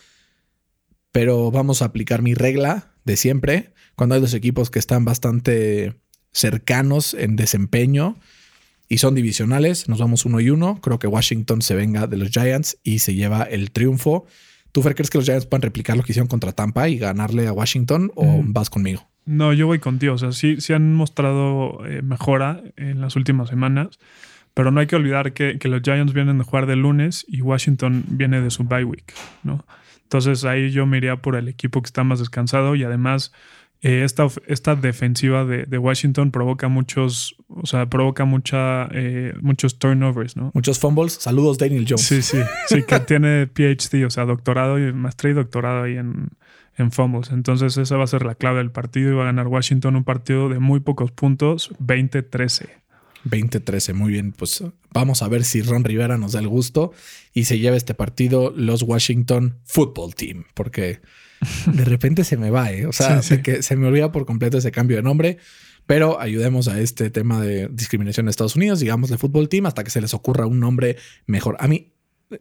Pero vamos a aplicar mi regla de siempre. Cuando hay dos equipos que están bastante cercanos en desempeño y son divisionales, nos vamos uno y uno. Creo que Washington se venga de los Giants y se lleva el triunfo. ¿Tú, Fer, crees que los Giants puedan replicar lo que hicieron contra Tampa y ganarle a Washington o Mm. vas conmigo? No, yo voy contigo. O sea, sí, sí han mostrado eh, mejora en las últimas semanas, pero no hay que olvidar que, que los Giants vienen de jugar de lunes y Washington viene de su bye week, ¿no? Entonces ahí yo me iría por el equipo que está más descansado y además eh, esta, esta defensiva de, de Washington provoca muchos, o sea, provoca mucha, eh, muchos turnovers, ¿no? Muchos fumbles. Saludos, Daniel Jones. Sí, sí, sí, que tiene PhD, o sea, doctorado y maestría y doctorado ahí en, en fumbles. Entonces, esa va a ser la clave del partido y va a ganar Washington un partido de muy pocos puntos, 20-13. 20-13, muy bien. Pues vamos a ver si Ron Rivera nos da el gusto y se lleva este partido los Washington Football Team, porque de repente se me va, ¿eh? O sea, Sí, sí. de que se me olvida por completo ese cambio de nombre, pero ayudemos a este tema de discriminación en Estados Unidos, digamos, de Football Team, hasta que se les ocurra un nombre mejor. A mí,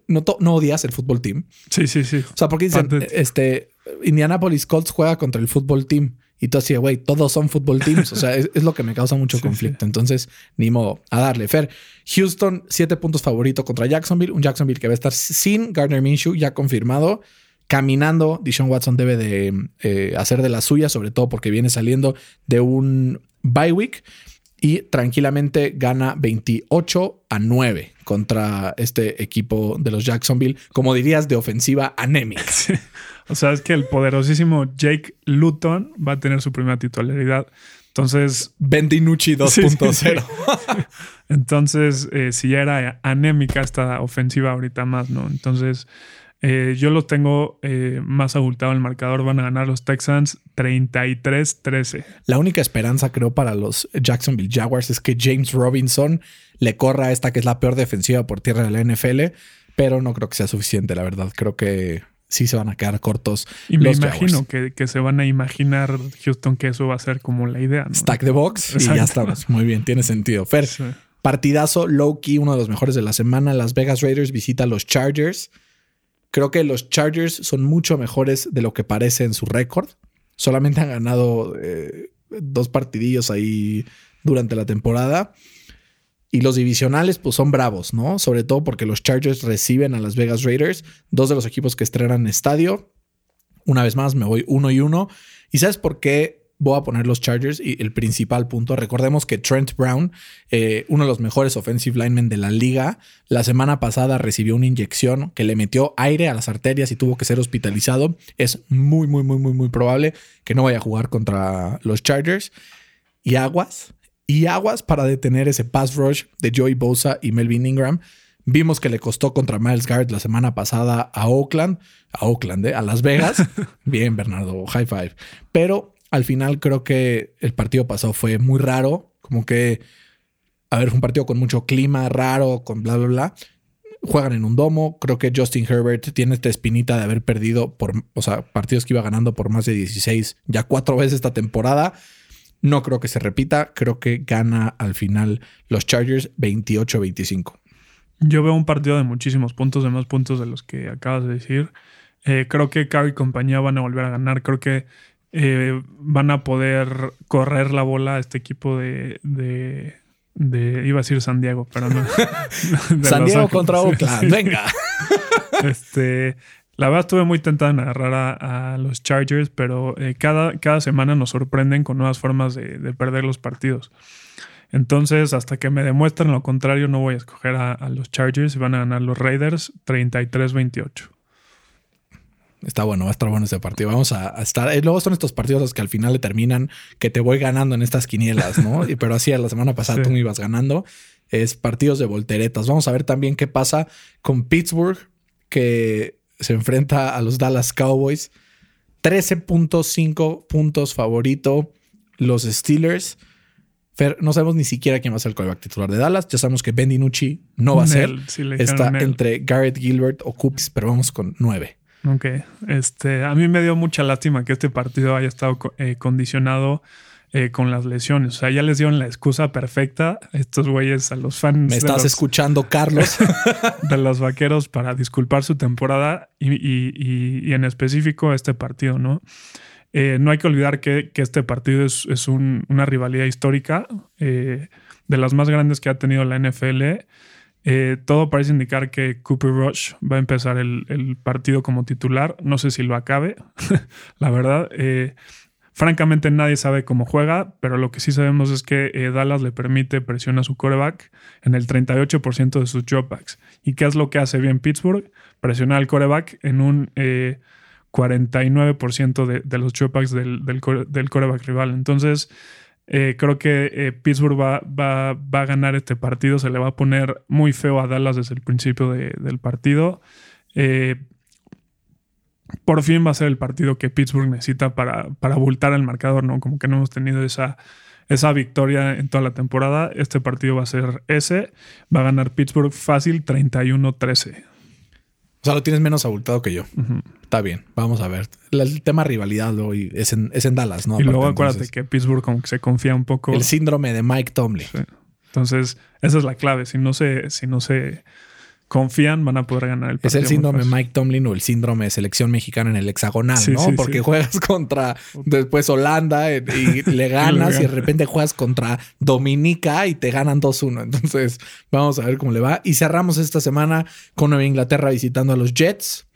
no, no odias el Football Team. Sí, sí, sí. O sea, porque dicen, este, Indianapolis Colts juega contra el Football Team. Y tú así, güey, todos son fútbol teams. O sea, es, es lo que me causa mucho Sí, conflicto. Entonces, ni modo, a darle. Fer, Houston, siete puntos favorito contra Jacksonville. Un Jacksonville que va a estar sin Gardner Minshew, ya confirmado. Caminando, Dishon Watson debe de eh, hacer de la suya, sobre todo porque viene saliendo de un bye week. Y tranquilamente gana 28 a 9 contra este equipo de los Jacksonville, como dirías, de ofensiva anémica. O sea, es que el poderosísimo Jake Luton va a tener su primera titularidad. Entonces, Bendinucci 2.0. entonces eh, si ya era anémica esta ofensiva ahorita más, ¿no? Entonces, eh, yo los tengo eh, más abultado el marcador. Van a ganar los Texans 33-13. La única esperanza, creo, para los Jacksonville Jaguars es que James Robinson le corra a esta que es la peor defensiva por tierra de la NFL, pero no creo que sea suficiente, la verdad. Creo que sí se van a quedar cortos. Y me los imagino que, que se van a imaginar Houston que eso va a ser como la idea. ¿no? Stack the box y ya estamos. Muy bien, tiene sentido. Fer, Sí. partidazo low key, uno de los mejores de la semana. Las Vegas Raiders visita a los Chargers. Creo que los Chargers son mucho mejores de lo que parece en su récord. Solamente han ganado eh, dos partidillos ahí durante la temporada. Y los divisionales, pues son bravos, ¿no? Sobre todo porque los Chargers reciben a las Vegas Raiders, dos de los equipos que estrenan estadio. Una vez más, me voy uno y uno. ¿Y sabes por qué voy a poner los Chargers? Y el principal punto, recordemos que Trent Brown, eh, uno de los mejores offensive linemen de la liga, la semana pasada recibió una inyección que le metió aire a las arterias y tuvo que ser hospitalizado. Es muy, muy, muy, muy, muy probable que no vaya a jugar contra los Chargers. Y aguas, y aguas para detener ese pass rush de Joey Bosa y Melvin Ingram. Vimos que le costó contra Miles Garrett la semana pasada a Oakland, a Oakland, ¿eh? a Las Vegas. Bien, Bernardo, high five. Pero al final creo que el partido pasado fue muy raro, como que, a ver, fue un partido con mucho clima raro, con bla, bla, bla. Juegan en un domo. Creo que Justin Herbert tiene esta espinita de haber perdido por, o sea, partidos que iba ganando por más de 16, ya cuatro veces esta temporada. No creo que se repita. Creo que gana al final los Chargers 28-25. Yo veo un partido de muchísimos puntos, de más puntos de los que acabas de decir. Eh, creo que Carr y compañía van a volver a ganar. Creo que eh, van a poder correr la bola a este equipo de, de, de- iba a decir San Diego, pero no. San Diego contra Oakland. Venga. Este, la verdad estuve muy tentada en agarrar a, a los Chargers, pero eh, cada, cada semana nos sorprenden con nuevas formas de, de perder los partidos. Entonces, hasta que me demuestren lo contrario, no voy a escoger a, a los Chargers y van a ganar los Raiders 33-28. Está bueno, va a estar bueno ese partido. Vamos a, a estar. eh, luego son estos partidos los que al final le terminan que te voy ganando en estas quinielas, ¿no? Y- Pero así la semana pasada Sí. tú me ibas ganando. Es partidos de volteretas. Vamos a ver también qué pasa con Pittsburgh, que se enfrenta a los Dallas Cowboys. 13.5 puntos favorito. Los Steelers. Fer, no sabemos ni siquiera quién va a ser el coreback titular de Dallas. Ya sabemos que Ben DiNucci no va a ser. Sí Está entre Garrett Gilbert o Coops, pero vamos con 9. Ok, este, a mí me dio mucha lástima que este partido haya estado eh, condicionado eh, con las lesiones. O sea, ya les dieron la excusa perfecta a estos güeyes, a los fans Me estás los- escuchando, Carlos. de los vaqueros para disculpar su temporada y, y- y- y en específico este partido, ¿no? Eh, no hay que olvidar que, que este partido es, es un- una rivalidad histórica eh, de las más grandes que ha tenido la NFL. Eh, todo parece indicar que Cooper Rush va a empezar el, partido como titular. No sé si lo acabe, la verdad. Eh, francamente nadie sabe cómo juega, pero lo que sí sabemos es que eh, Dallas le permite presión a su coreback en el 38% de sus dropbacks. ¿Y qué es lo que hace bien Pittsburgh? Presionar al coreback en un eh, 49% de, de los dropbacks del, del, del coreback rival. Entonces, eh, creo que eh, Pittsburgh va, va- va a ganar este partido. Se le va a poner muy feo a Dallas desde el principio de- del partido. Eh, por fin va a ser el partido que Pittsburgh necesita para, para abultar el marcador, ¿no? Como que no hemos tenido esa, esa victoria en toda la temporada. Este partido va a ser ese. Va a ganar Pittsburgh fácil 31-13. O sea, lo tienes menos abultado que yo. Está bien, vamos a ver. El tema rivalidad luego, es, en, es en Dallas, ¿no? y luego acuérdate entonces, que Pittsburgh como que se confía un poco. El síndrome de Mike Tomlin. Sí. Entonces, esa es la clave. Si no se, si no se confían, van a poder ganar el Es partido. el muy síndrome. Mike Tomlin o el síndrome de selección mexicana en el hexagonal, Sí, ¿no? sí, Porque sí. juegas contra después Holanda eh, y, le ganas y de repente juegas contra Dominica y te ganan 2-1. Entonces, vamos a ver cómo le va. Y cerramos esta semana con Nueva Inglaterra visitando a los Jets.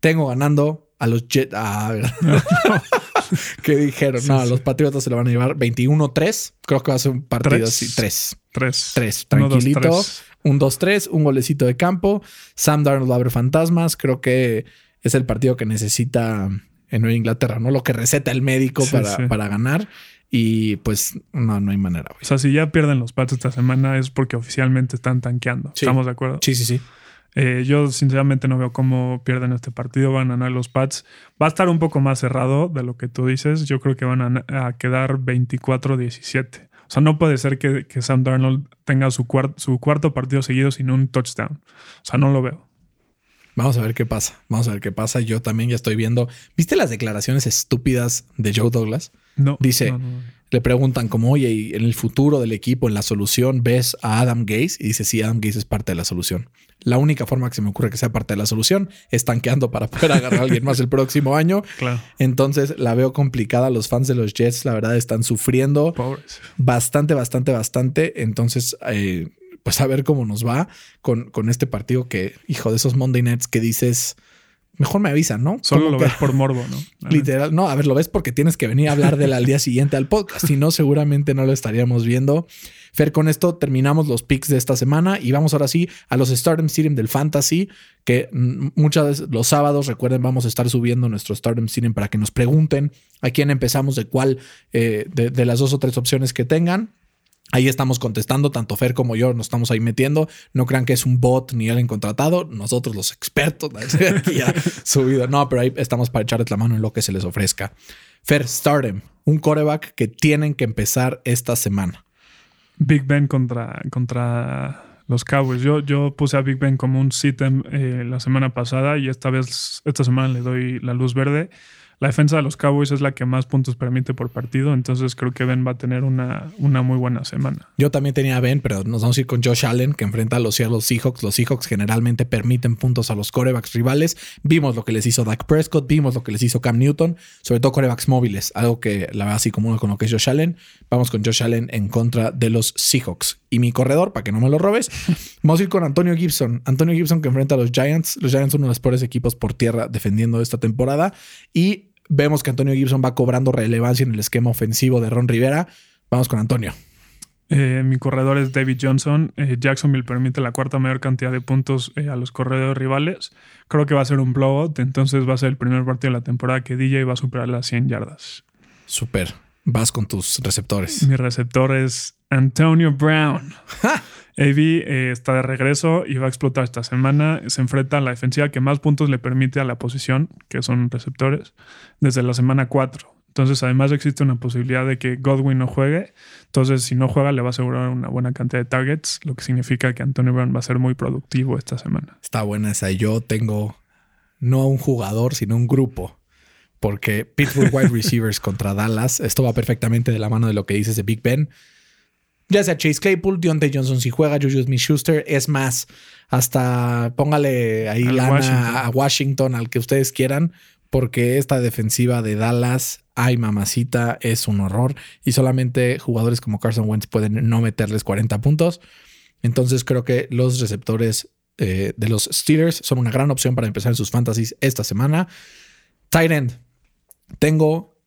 Tengo ganando a los Jets. Ah, ¿Qué dijeron? Sí, no, sí. los Patriotas se lo van a llevar 21-3. Creo que va a ser un partido Tres. así. 3. Tres. 3. Uno, dos, Tranquilito. tres. Un 2-3, un golecito de campo. Sam Darnold va a ver fantasmas. Creo que es el partido que necesita en Nueva Inglaterra, ¿no? Lo que receta el médico Sí, para, sí. para ganar. Y pues no, no hay manera. güey. O sea, si ya pierden los Pats esta semana es porque oficialmente están tanqueando. Sí. ¿Estamos de acuerdo? Sí, sí, sí. Eh, yo sinceramente no veo cómo pierden este partido. Van a ganar los Pats. Va a estar un poco más cerrado de lo que tú dices. Yo creo que van a, a quedar 24-17. O sea, no puede ser que, que Sam Darnold tenga su, cuar- su cuarto partido seguido sin un touchdown. O sea, no lo veo. Vamos a ver qué pasa. Vamos a ver qué pasa. Yo también ya estoy viendo. ¿Viste las declaraciones estúpidas de Joe Douglas? No, Dice, no, no. Le preguntan como, oye, ¿y en el futuro del equipo, en la solución, ves a Adam Gaze? Y dice, sí, Adam Gaze es parte de la solución. La única forma que se me ocurre que sea parte de la solución es tanqueando para poder agarrar a alguien más el próximo año. Claro. Entonces la veo complicada. Los fans de los Jets, la verdad, están sufriendo Pobres. bastante, bastante, bastante. Entonces, eh, pues a ver cómo nos va con, con este partido que, hijo de esos Monday Nights que dices, mejor me avisan, ¿no? Solo Como lo que- ves por morbo, ¿no? Literal, no, a ver, lo ves porque tienes que venir a hablar de al día siguiente al podcast. Si no, seguramente no lo estaríamos viendo. Fer, con esto terminamos los picks de esta semana y vamos ahora sí a los Stardom Stadium del Fantasy, que mm, muchas veces los sábados, recuerden, vamos a estar subiendo nuestro Stardom Stadium para que nos pregunten a quién empezamos, de cuál eh, de, de las dos o tres opciones que tengan. Ahí estamos contestando, tanto Fer como yo nos estamos ahí metiendo. No crean que es un bot ni alguien contratado. Nosotros los expertos aquí ya subido. No, pero ahí estamos para echarles la mano en lo que se les ofrezca. Fer, Stardom, un coreback que tienen que empezar esta semana. Big Ben contra, contra los Cowboys. Yo, yo puse a Big Ben como un sitem eh, la semana pasada y esta vez, esta semana le doy la luz verde. La defensa de los Cowboys es la que más puntos permite por partido, entonces creo que Ben va a tener una, una muy buena semana. Yo también tenía a Ben, pero nos vamos a ir con Josh Allen, que enfrenta a los Seattle Seahawks. Los Seahawks generalmente permiten puntos a los corebacks rivales. Vimos lo que les hizo Dak Prescott, vimos lo que les hizo Cam Newton, sobre todo corebacks móviles, algo que la verdad así como uno con lo que es Josh Allen. Vamos con Josh Allen en contra de los Seahawks. Y mi corredor, para que no me lo robes, vamos a ir con Antonio Gibson. Antonio Gibson que enfrenta a los Giants. Los Giants son uno de los peores equipos por tierra defendiendo esta temporada. Y vemos que Antonio Gibson va cobrando relevancia en el esquema ofensivo de Ron Rivera. Vamos con Antonio. Eh, mi corredor es David Johnson. Eh, Jacksonville permite la cuarta mayor cantidad de puntos eh, a los corredores rivales. Creo que va a ser un blowout, entonces va a ser el primer partido de la temporada que DJ va a superar las 100 yardas. Super. Vas con tus receptores. Mi receptor es Antonio Brown. AB eh, está de regreso y va a explotar esta semana. Se enfrenta a la defensiva que más puntos le permite a la posición, que son receptores, desde la semana 4. Entonces, además existe una posibilidad de que Godwin no juegue. Entonces, si no juega, le va a asegurar una buena cantidad de targets, lo que significa que Antonio Brown va a ser muy productivo esta semana. Está buena esa. Yo tengo no un jugador, sino un grupo. Porque Pittsburgh Wide Receivers contra Dallas, esto va perfectamente de la mano de lo que dices de Big Ben. Ya sea Chase Claypool, Deontay Johnson si juega, Juju Smith-Schuster, es más, hasta póngale ahí lana Washington. a Washington, al que ustedes quieran, porque esta defensiva de Dallas, ay mamacita, es un horror y solamente jugadores como Carson Wentz pueden no meterles 40 puntos. Entonces creo que los receptores eh, de los Steelers son una gran opción para empezar en sus fantasies esta semana. Tight end. Tengo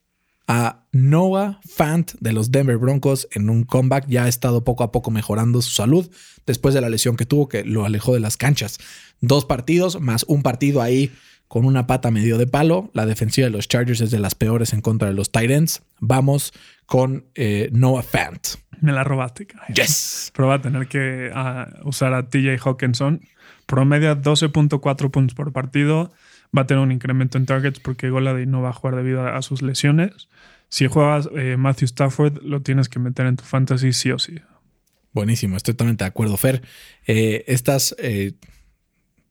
a Noah Fant de los Denver Broncos en un comeback. Ya ha estado poco a poco mejorando su salud después de la lesión que tuvo, que lo alejó de las canchas. Dos partidos más un partido ahí con una pata medio de palo. La defensiva de los Chargers es de las peores en contra de los tight ends. Vamos con eh, Noah Fant. Me la robaste. caray. Yes. Pero va a tener que ah, usar a TJ Hawkinson. Promedia 12.4 puntos por partido. Va a tener un incremento en targets porque Golady no va a jugar debido a, sus lesiones. Si juegas eh, Matthew Stafford, lo tienes que meter en tu fantasy sí o sí. Buenísimo, estoy totalmente de acuerdo, Fer. Eh, estas eh,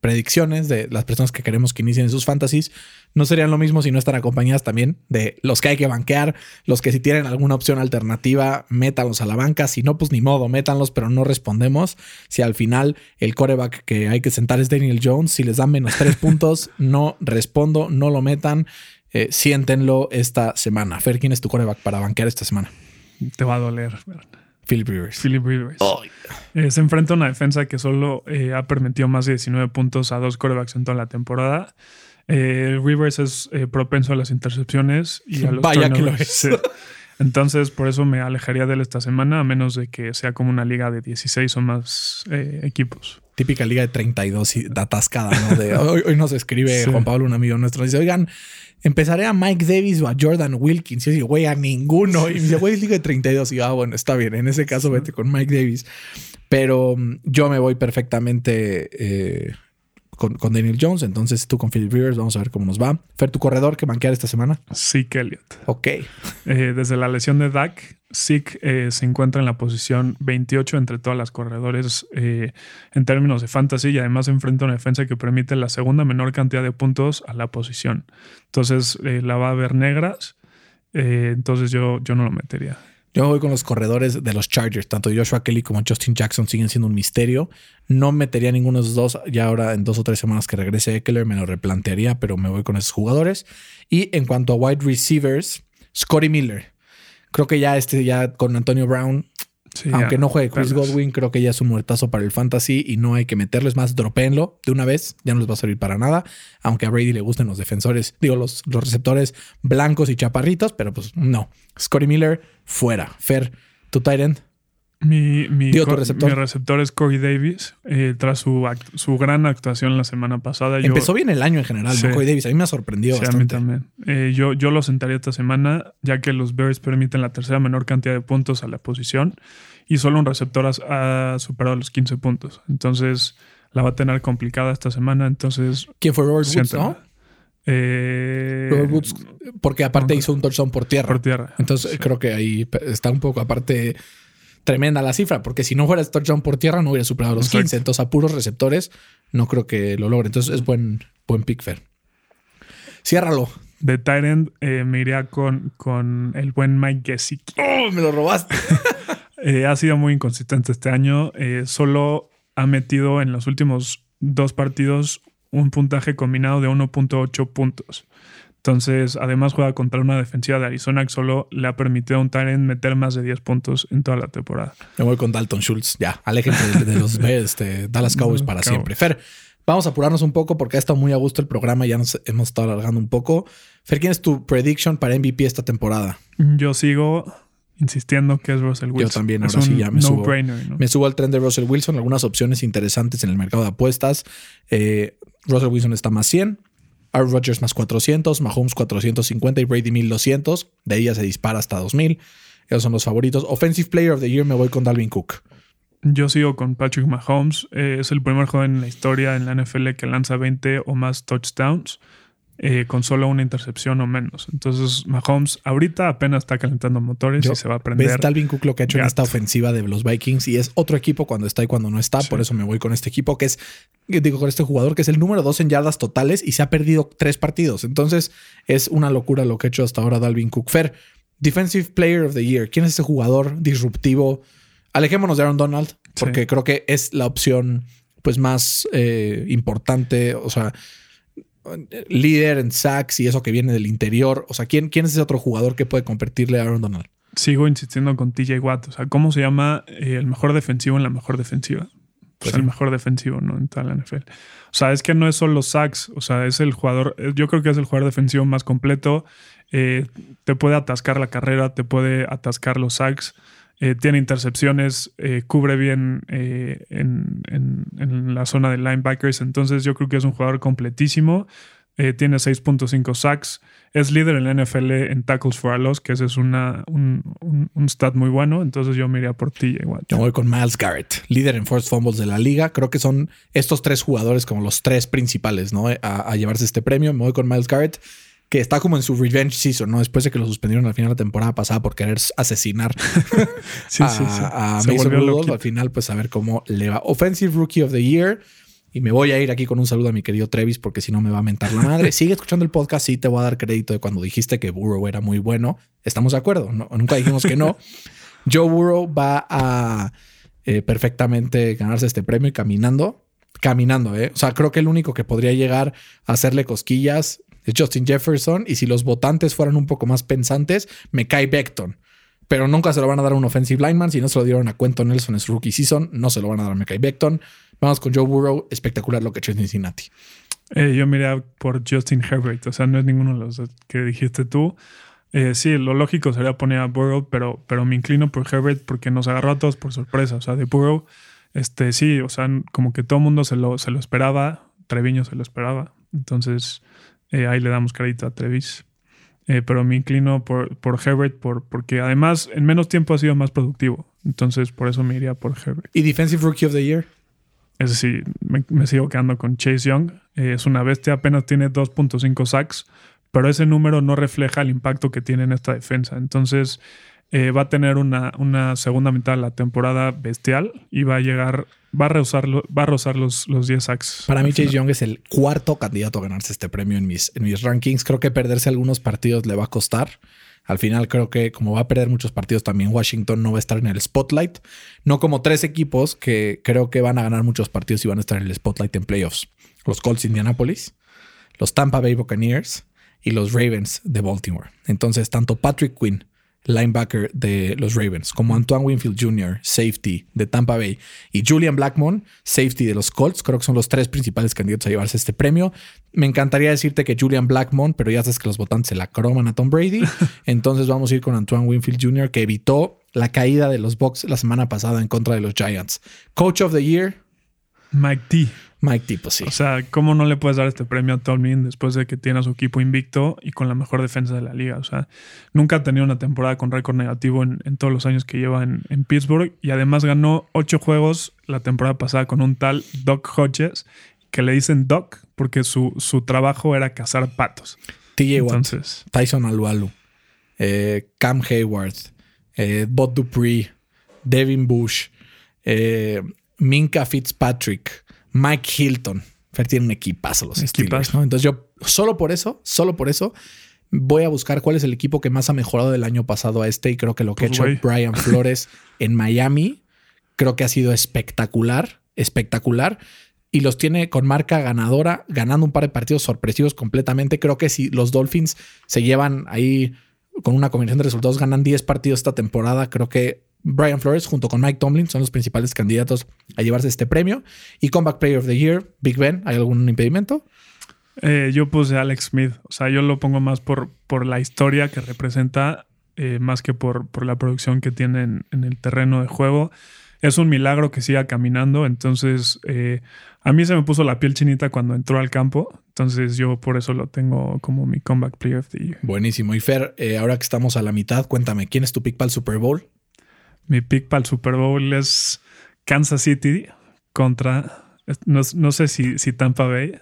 predicciones de las personas que queremos que inicien sus fantasies no serían lo mismo si no están acompañadas también de los que hay que banquear, los que si tienen alguna opción alternativa, métanlos a la banca, si no, pues ni modo, métanlos, pero no respondemos. Si al final el coreback que hay que sentar es Daniel Jones, si les dan menos tres puntos, no respondo, no lo metan, eh, siéntenlo esta semana. Fer, ¿quién es tu coreback para banquear esta semana? Te va a doler. Philip Rivers. Philip Rivers. Eh, se enfrenta a una defensa que solo eh, ha permitido más de 19 puntos a dos corebacks en toda la temporada. Eh, Rivers es propenso a las intercepciones y a los Vaya que lo turnovers. es. Entonces, por eso me alejaría de él esta semana, a menos de que sea como una liga de 16 o más eh, equipos. Típica liga de 32 y atascada, ¿no? De, hoy, hoy nos escribe Sí. Juan Pablo, un amigo nuestro, dice, oigan, empezaré a Mike Davis o a Jordan Wilkins. Y yo digo, güey, a ninguno. Y me dice, güey, es liga de 32. Y yo, ah, bueno, está bien. En ese caso, vete con Mike Davis. Pero mm, yo me voy perfectamente eh, con, con Daniel Jones. Entonces tú con Philip Rivers, vamos a ver cómo nos va. Fer, tu corredor que banquear esta semana. Zeke Elliott. Ok. Eh, desde la lesión de Dak, Zeke eh, se encuentra en la posición 28 entre todas las corredores eh, en términos de fantasy y además enfrenta una defensa que permite la segunda menor cantidad de puntos a la posición. Entonces la va a ver negras. entonces yo, yo no lo metería. Yo voy con los corredores de los Chargers. Tanto Joshua Kelly como Justin Jackson siguen siendo un misterio. No metería ninguno de esos dos. Ya ahora en dos o tres semanas que regrese Eckler me lo replantearía, pero me voy con esos jugadores. Y en cuanto a wide receivers, Scotty Miller. Creo que ya este, ya con Antonio Brown, Sí, aunque no juegue Chris perlas. Godwin, creo que ya es un muertazo para el fantasy y no hay que meterles más. Dropéenlo de una vez, ya no les va a servir para nada. Aunque a Brady le gusten los defensores, digo, los, los receptores blancos y chaparritos, pero pues no. Scotty Miller, fuera. Fer, tu tight end. Mi, mi, Digo, receptor. mi receptor es Corey Davis. eh, tras su, su gran actuación la semana pasada. yo- Empezó bien el año en general, Sí. ¿no? Corey Davis. A mí me ha sorprendido Sí, a mí también. Eh, yo, yo lo sentaría esta semana, ya que los Bears permiten la tercera menor cantidad de puntos a la posición y solo un receptor ha, superado los 15 puntos. Entonces la va a tener complicada esta semana. Entonces, ¿Quién fue Robert Woods, no? Eh, Robert Woods, porque aparte no, hizo un touchdown por tierra. por tierra. Entonces Sí. creo que ahí está un poco aparte tremenda la cifra, porque si no fuera este touchdown por tierra no hubiera superado los Exacto. 15. Entonces a puros receptores no creo que lo logre. Entonces es buen, buen pick, Fer. Ciérralo. De Tyrant me iría con, con el buen Mike Gesicki. ¡Oh, me lo robaste! Eh, ha sido muy inconsistente este año. Eh, solo ha metido en los últimos dos partidos un puntaje combinado de 1.8 puntos. Entonces, además juega contra una defensiva de Arizona que solo le ha permitido a un Tyrant meter más de 10 puntos en toda la temporada. Me voy con Dalton Schultz. Ya, aléjense de, los este, Dallas Cowboys para Cowboys. siempre. Fer, vamos a apurarnos un poco porque ha estado muy a gusto el programa. Ya nos hemos estado alargando un poco. Fer, ¿quién es tu prediction para MVP esta temporada? Yo sigo insistiendo que es Russell Wilson. también, es ahora sí ya me subo. no-brainer, ¿no? Me subo al tren de Russell Wilson. Algunas opciones interesantes en el mercado de apuestas. Eh, Russell Wilson está más 100. Aaron Rodgers más 400. Mahomes 450 y Brady 1200. De ahí se dispara hasta 2000. Esos son los favoritos. Offensive Player of the Year me voy con Dalvin Cook. Yo sigo con Patrick Mahomes. Eh, es el primer joven en la historia en la NFL que lanza 20 o más touchdowns eh, con solo una intercepción o menos. Entonces, Mahomes ahorita apenas está calentando motores Yo- y se va a ¿Ves aprender. Dalvin Cook lo que ha hecho en esta ofensiva de los Vikings? Y es otro equipo cuando está y cuando no está. Sí. Por eso me voy con este equipo que es, digo, con este jugador que es el número dos en yardas totales y se ha perdido tres partidos. Entonces es una locura lo que ha hecho hasta ahora Dalvin Cook. Fer, Defensive Player of the Year. ¿Quién es ese jugador disruptivo? Alejémonos de Aaron Donald porque Sí. creo que es la opción pues más eh, importante. O sea, líder en sacks y eso que viene del interior. O sea, ¿quién, quién es ese otro jugador que puede competirle a Aaron Donald? Sigo insistiendo con TJ Watt. O sea, ¿cómo se llama eh, el mejor defensivo en la mejor defensiva? Pues Pues el sí. mejor defensivo, ¿no? En toda la NFL. O sea, es que no es solo sacks. O sea, es el jugador. eh, Yo creo que es el jugador defensivo más completo. Eh, te puede atascar la carrera, te puede atascar los sacks. Eh, tiene intercepciones, eh, cubre bien eh, en, en- la zona de linebackers. Entonces, yo creo que es un jugador completísimo. Tiene 6.5 sacks. Es líder en la NFL en tackles for a loss, que ese es una, un, un- stat muy bueno. Entonces, yo me iría por TJ Watt. Yo voy con Miles Garrett, líder en forced fumbles de la liga. Creo que son estos tres jugadores como los tres principales, ¿no? A llevarse este premio. Me voy con Miles Garrett, que está como en su revenge season, ¿no? Después de que lo suspendieron al final de la temporada pasada por querer asesinar Sí, a, sí, sí. a Mason Rudolph. Al final, pues a ver cómo le va. Offensive Rookie of the Year. Y me voy a ir aquí con un saludo a mi querido Trevis, porque si no me va a mentar la madre. Sigue escuchando el podcast. Sí, te voy a dar crédito de cuando dijiste que Burrow era muy bueno. Estamos de acuerdo. No, nunca dijimos que no. Joe Burrow va a eh, perfectamente ganarse este premio y caminando. Caminando, ¿eh? O sea, creo que el único que podría llegar a hacerle cosquillas es Justin Jefferson. Y si los votantes fueran un poco más pensantes, me cae Beckton. Pero nunca se lo van a dar a un offensive lineman. Si no se lo dieron a Quentin Nelson en su rookie season, no se lo van a dar a Mekai Beckton. Vamos con Joe Burrow. Espectacular lo que ha en Cincinnati. Eh, yo miré por Justin Herbert, o sea, no es ninguno de los que dijiste tú. Eh, sí, lo lógico sería poner a Burrow, pero, pero me inclino por Herbert porque nos agarró a todos por sorpresa. O sea, de Burrow, este, sí, o sea, como que todo el mundo se lo, se lo esperaba. Treviño se lo esperaba. Entonces, eh, ahí le damos crédito a Trevis. Eh, pero me inclino por, por Herbert por, porque además en menos tiempo ha sido más productivo. Entonces, por eso me iría por Herbert. ¿Y Defensive Rookie of the Year? Es decir, me, me sigo quedando con Chase Young. Eh, es una bestia, apenas tiene 2.5 sacks, pero ese número no refleja el impacto que tiene en esta defensa. Entonces, eh, va a tener una, una, segunda mitad de la temporada bestial y va a llegar, va a rozar, va a rozar los, los 10 sacks. Para mí, Chase Young es el cuarto candidato a ganarse este premio en mis, en mis rankings. Creo que perderse algunos partidos le va a costar. Al final creo que como va a perder muchos partidos también Washington no va a estar en el spotlight. No como tres equipos que creo que van a ganar muchos partidos y van a estar en el spotlight en playoffs. Los Colts de Indianapolis, los Tampa Bay Buccaneers y los Ravens de Baltimore. Entonces tanto Patrick Quinn linebacker de los Ravens, como Antoine Winfield Jr., safety de Tampa Bay, y Julian Blackmon, safety de los Colts. Creo que son los tres principales candidatos a llevarse este premio. Me encantaría decirte que Julian Blackmon, pero ya sabes que los votantes se la croman a Tom Brady. Entonces vamos a ir con Antoine Winfield Jr., que evitó la caída de los Bucks la semana pasada en contra de los Giants. Coach of the Year. Mike T. Mike T, pues sí. O sea, ¿cómo no le puedes dar este premio a Tomlin después de que tiene a su equipo invicto y con la mejor defensa de la liga? O sea, nunca ha tenido una temporada con récord negativo en, en todos los años que lleva en, en, Pittsburgh y además ganó ocho juegos la temporada pasada con un tal Doc Hodges que le dicen Doc porque su, su trabajo era cazar patos. TJ Watt, Tyson Alualu, eh, Cam Hayward, eh, Bob Dupree, Devin Bush, eh, Minka Fitzpatrick, Mike Hilton. Fer tiene un equipazo los Steelers, ¿no? Entonces yo solo por eso, solo por eso voy a buscar cuál es el equipo que más ha mejorado del año pasado a este y creo que lo que pues ha hecho Brian Flores en Miami creo que ha sido espectacular, espectacular y los tiene con marca ganadora, ganando un par de partidos sorpresivos completamente. Creo que si los Dolphins se llevan ahí con una combinación de resultados, ganan 10 partidos esta temporada, creo que Brian Flores junto con Mike Tomlin son los principales candidatos a llevarse este premio. Y Comeback Player of the Year, Big Ben, ¿hay algún impedimento? Eh, yo puse Alex Smith. O sea, yo lo pongo más por, por la historia que representa, eh, más que por, por, la producción que tiene en, en, el terreno de juego. Es un milagro que siga caminando. Entonces, eh, a mí se me puso la piel chinita cuando entró al campo. Entonces, yo por eso lo tengo como mi Comeback Player of the Year. Buenísimo. Y Fer, ahora que estamos a la mitad, cuéntame, ¿quién es tu pick para el Super Bowl? Mi pick para el Super Bowl es Kansas City contra, no, no sé si, si, Tampa Bay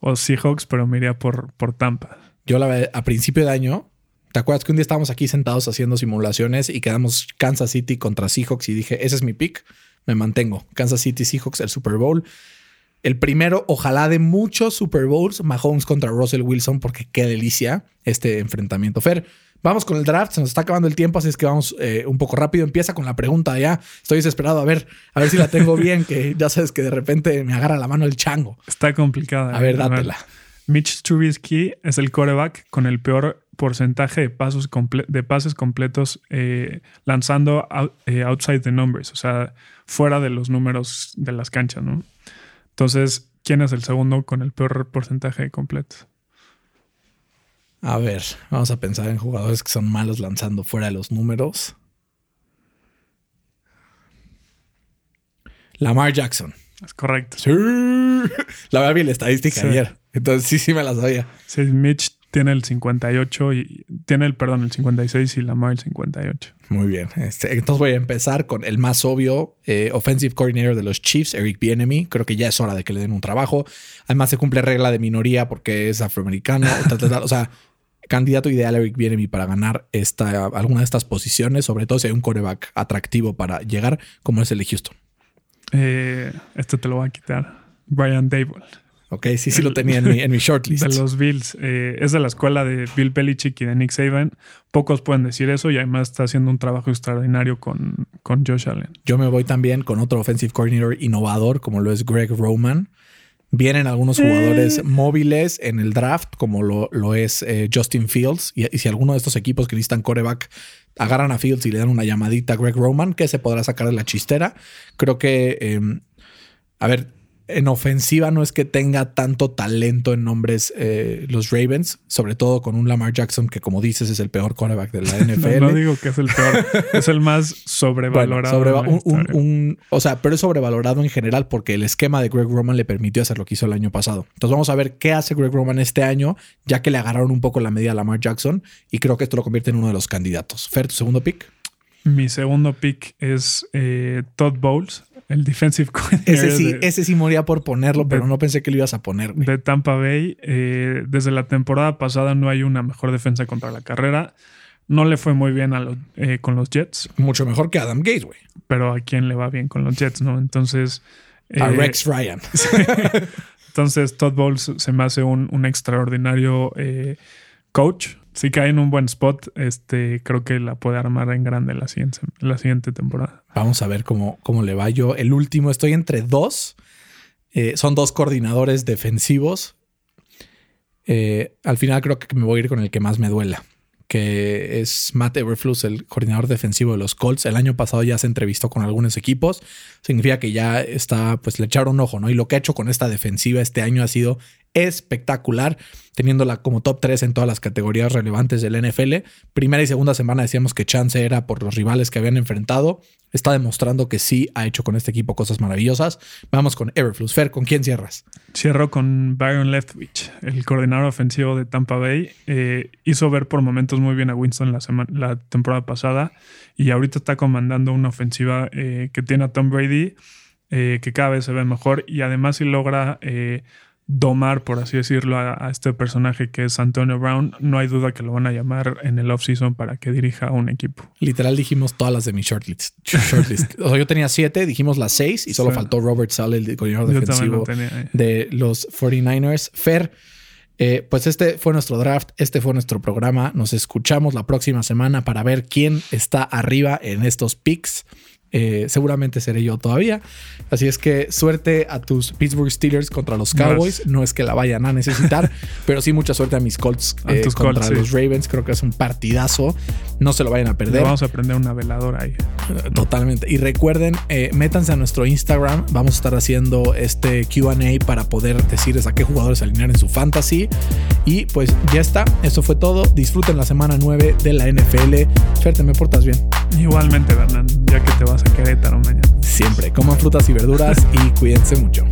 o Seahawks, pero me iría por, por Tampa. Yo la a principio de año, ¿te acuerdas que un día estábamos aquí sentados haciendo simulaciones y quedamos Kansas City contra Seahawks y dije, ese es mi pick, me mantengo. Kansas City Seahawks, el Super Bowl. El primero, ojalá de muchos Super Bowls, Mahomes contra Russell Wilson, porque qué delicia este enfrentamiento. Fer, Vamos con el draft, se nos está acabando el tiempo, así es que vamos eh, un poco rápido. Empieza con la pregunta ya. Estoy desesperado a ver, a ver si la tengo bien, que ya sabes que de repente me agarra la mano el chango. Está complicada. A ver, dátela. Mitch Trubisky es el coreback con el peor porcentaje de, pasos de pases completos eh, lanzando out, eh, outside the numbers, o sea, fuera de los números de las canchas, ¿no? Entonces, ¿quién es el segundo con el peor porcentaje de completos? A ver, vamos a pensar en jugadores que son malos lanzando fuera de los números. Lamar Jackson. Es correcto. Sí. La verdad vi la estadística sí. ayer. Entonces sí, sí me la sabía. Sí, Mitch tiene el 58 y tiene el, perdón, el 56 y Lamar el 58. Muy bien. Este, entonces voy a empezar con el más obvio, eh, offensive coordinator de los Chiefs, Eric Bienemy. Creo que ya es hora de que le den un trabajo. Además se cumple regla de minoría porque es afroamericano. o sea, candidato ideal Eric Bienemy para ganar esta, alguna de estas posiciones, sobre todo si hay un coreback atractivo para llegar, como es el de Houston. Eh, este te lo voy a quitar. Brian Dable. Ok, sí, sí lo tenía en mi, en mi shortlist. De los Bills. Eh, es de la escuela de Bill Belichick y de Nick Saban. Pocos pueden decir eso y además está haciendo un trabajo extraordinario con, con Josh Allen. Yo me voy también con otro offensive coordinator innovador como lo es Greg Roman. Vienen algunos jugadores móviles en el draft, como lo, lo es eh, Justin Fields. Y, y, si alguno de estos equipos que necesitan coreback agarran a Fields y le dan una llamadita a Greg Roman, que se podrá sacar de la chistera. Creo que, eh, a ver, en ofensiva no es que tenga tanto talento en nombres eh, los Ravens, sobre todo con un Lamar Jackson que como dices es el peor quarterback de la NFL. no, no digo que es el peor, es el más sobrevalorado. Bueno, sobreva- un- un- un- o sea, pero es sobrevalorado en general porque el esquema de Greg Roman le permitió hacer lo que hizo el año pasado. Entonces vamos a ver qué hace Greg Roman este año, ya que le agarraron un poco la medida a Lamar Jackson y creo que esto lo convierte en uno de los candidatos. Fer, tu segundo pick. Mi segundo pick es eh, Todd Bowles, el defensive coordinator Ese sí, de, ese sí moría por ponerlo, pero de- no pensé que lo ibas a poner. güey. de Tampa Bay. Eh, desde la temporada pasada no hay una mejor defensa contra la carrera. No le fue muy bien a los- eh, con los Jets, Mucho mejor que Adam Gates, güey. pero a quién le va bien con los Jets, ¿no? Entonces. A eh, Rex Ryan. Entonces, Todd Bowles se me hace un, un extraordinario eh, coach. Si cae en un buen spot, este, creo que la puede armar en grande la siguiente, la siguiente temporada. Vamos a ver cómo, cómo le va yo. El último, estoy entre dos. Eh, son dos coordinadores defensivos. Eh, al final creo que me voy a ir con el que más me duela, que es Matt Everflus, el coordinador defensivo de los Colts. El año pasado ya se entrevistó con algunos equipos. Significa que ya está, pues le echaron un ojo, ¿no? Y lo que ha hecho con esta defensiva este año ha sido espectacular, teniéndola como top 3 en todas las categorías relevantes del NFL. Primera y segunda semana decíamos que chance era por los rivales que habían enfrentado. Está demostrando que sí ha hecho con este equipo cosas maravillosas. Vamos con Everflux. Fer, ¿con quién cierras? Cierro con Byron Leftwich, el coordinador ofensivo de Tampa Bay. Eh, hizo ver por momentos muy bien a Winston la, la temporada pasada y ahorita está comandando una ofensiva eh, que tiene a Tom Brady, eh, que cada vez se ve mejor y además si logra domar, por así decirlo, a, a este personaje que es Antonio Brown, no hay duda que lo van a llamar en el offseason para que dirija a un equipo. Literal dijimos todas las de mi shortlist. shortlist. o sea, yo tenía siete, dijimos las seis y solo Sí. faltó Robert Sale, el coordinador lo defensivo tenía. de los 49ers. Fer, eh, pues este fue nuestro draft, este fue nuestro programa. Nos escuchamos la próxima semana para ver quién está arriba en estos picks. Eh, seguramente seré yo todavía. Así es que suerte a tus Pittsburgh Steelers contra los Cowboys. No es que la vayan a necesitar, pero sí mucha suerte a mis Colts A eh, tus contra Colts, sí. los Ravens. Creo que es un partidazo. No se lo vayan a Le perder. vamos a prender una veladora ahí. Totalmente. Y recuerden, eh, métanse a nuestro Instagram. Vamos a estar haciendo este QA para poder decirles a qué jugadores alinear en su fantasy. Y pues ya está. Eso fue todo. Disfruten la semana 9 de la NFL. Fer, te me portas bien. Igualmente, Bernan, ya que te vas a Querétaro mañana. Siempre. Coman frutas y verduras y cuídense mucho.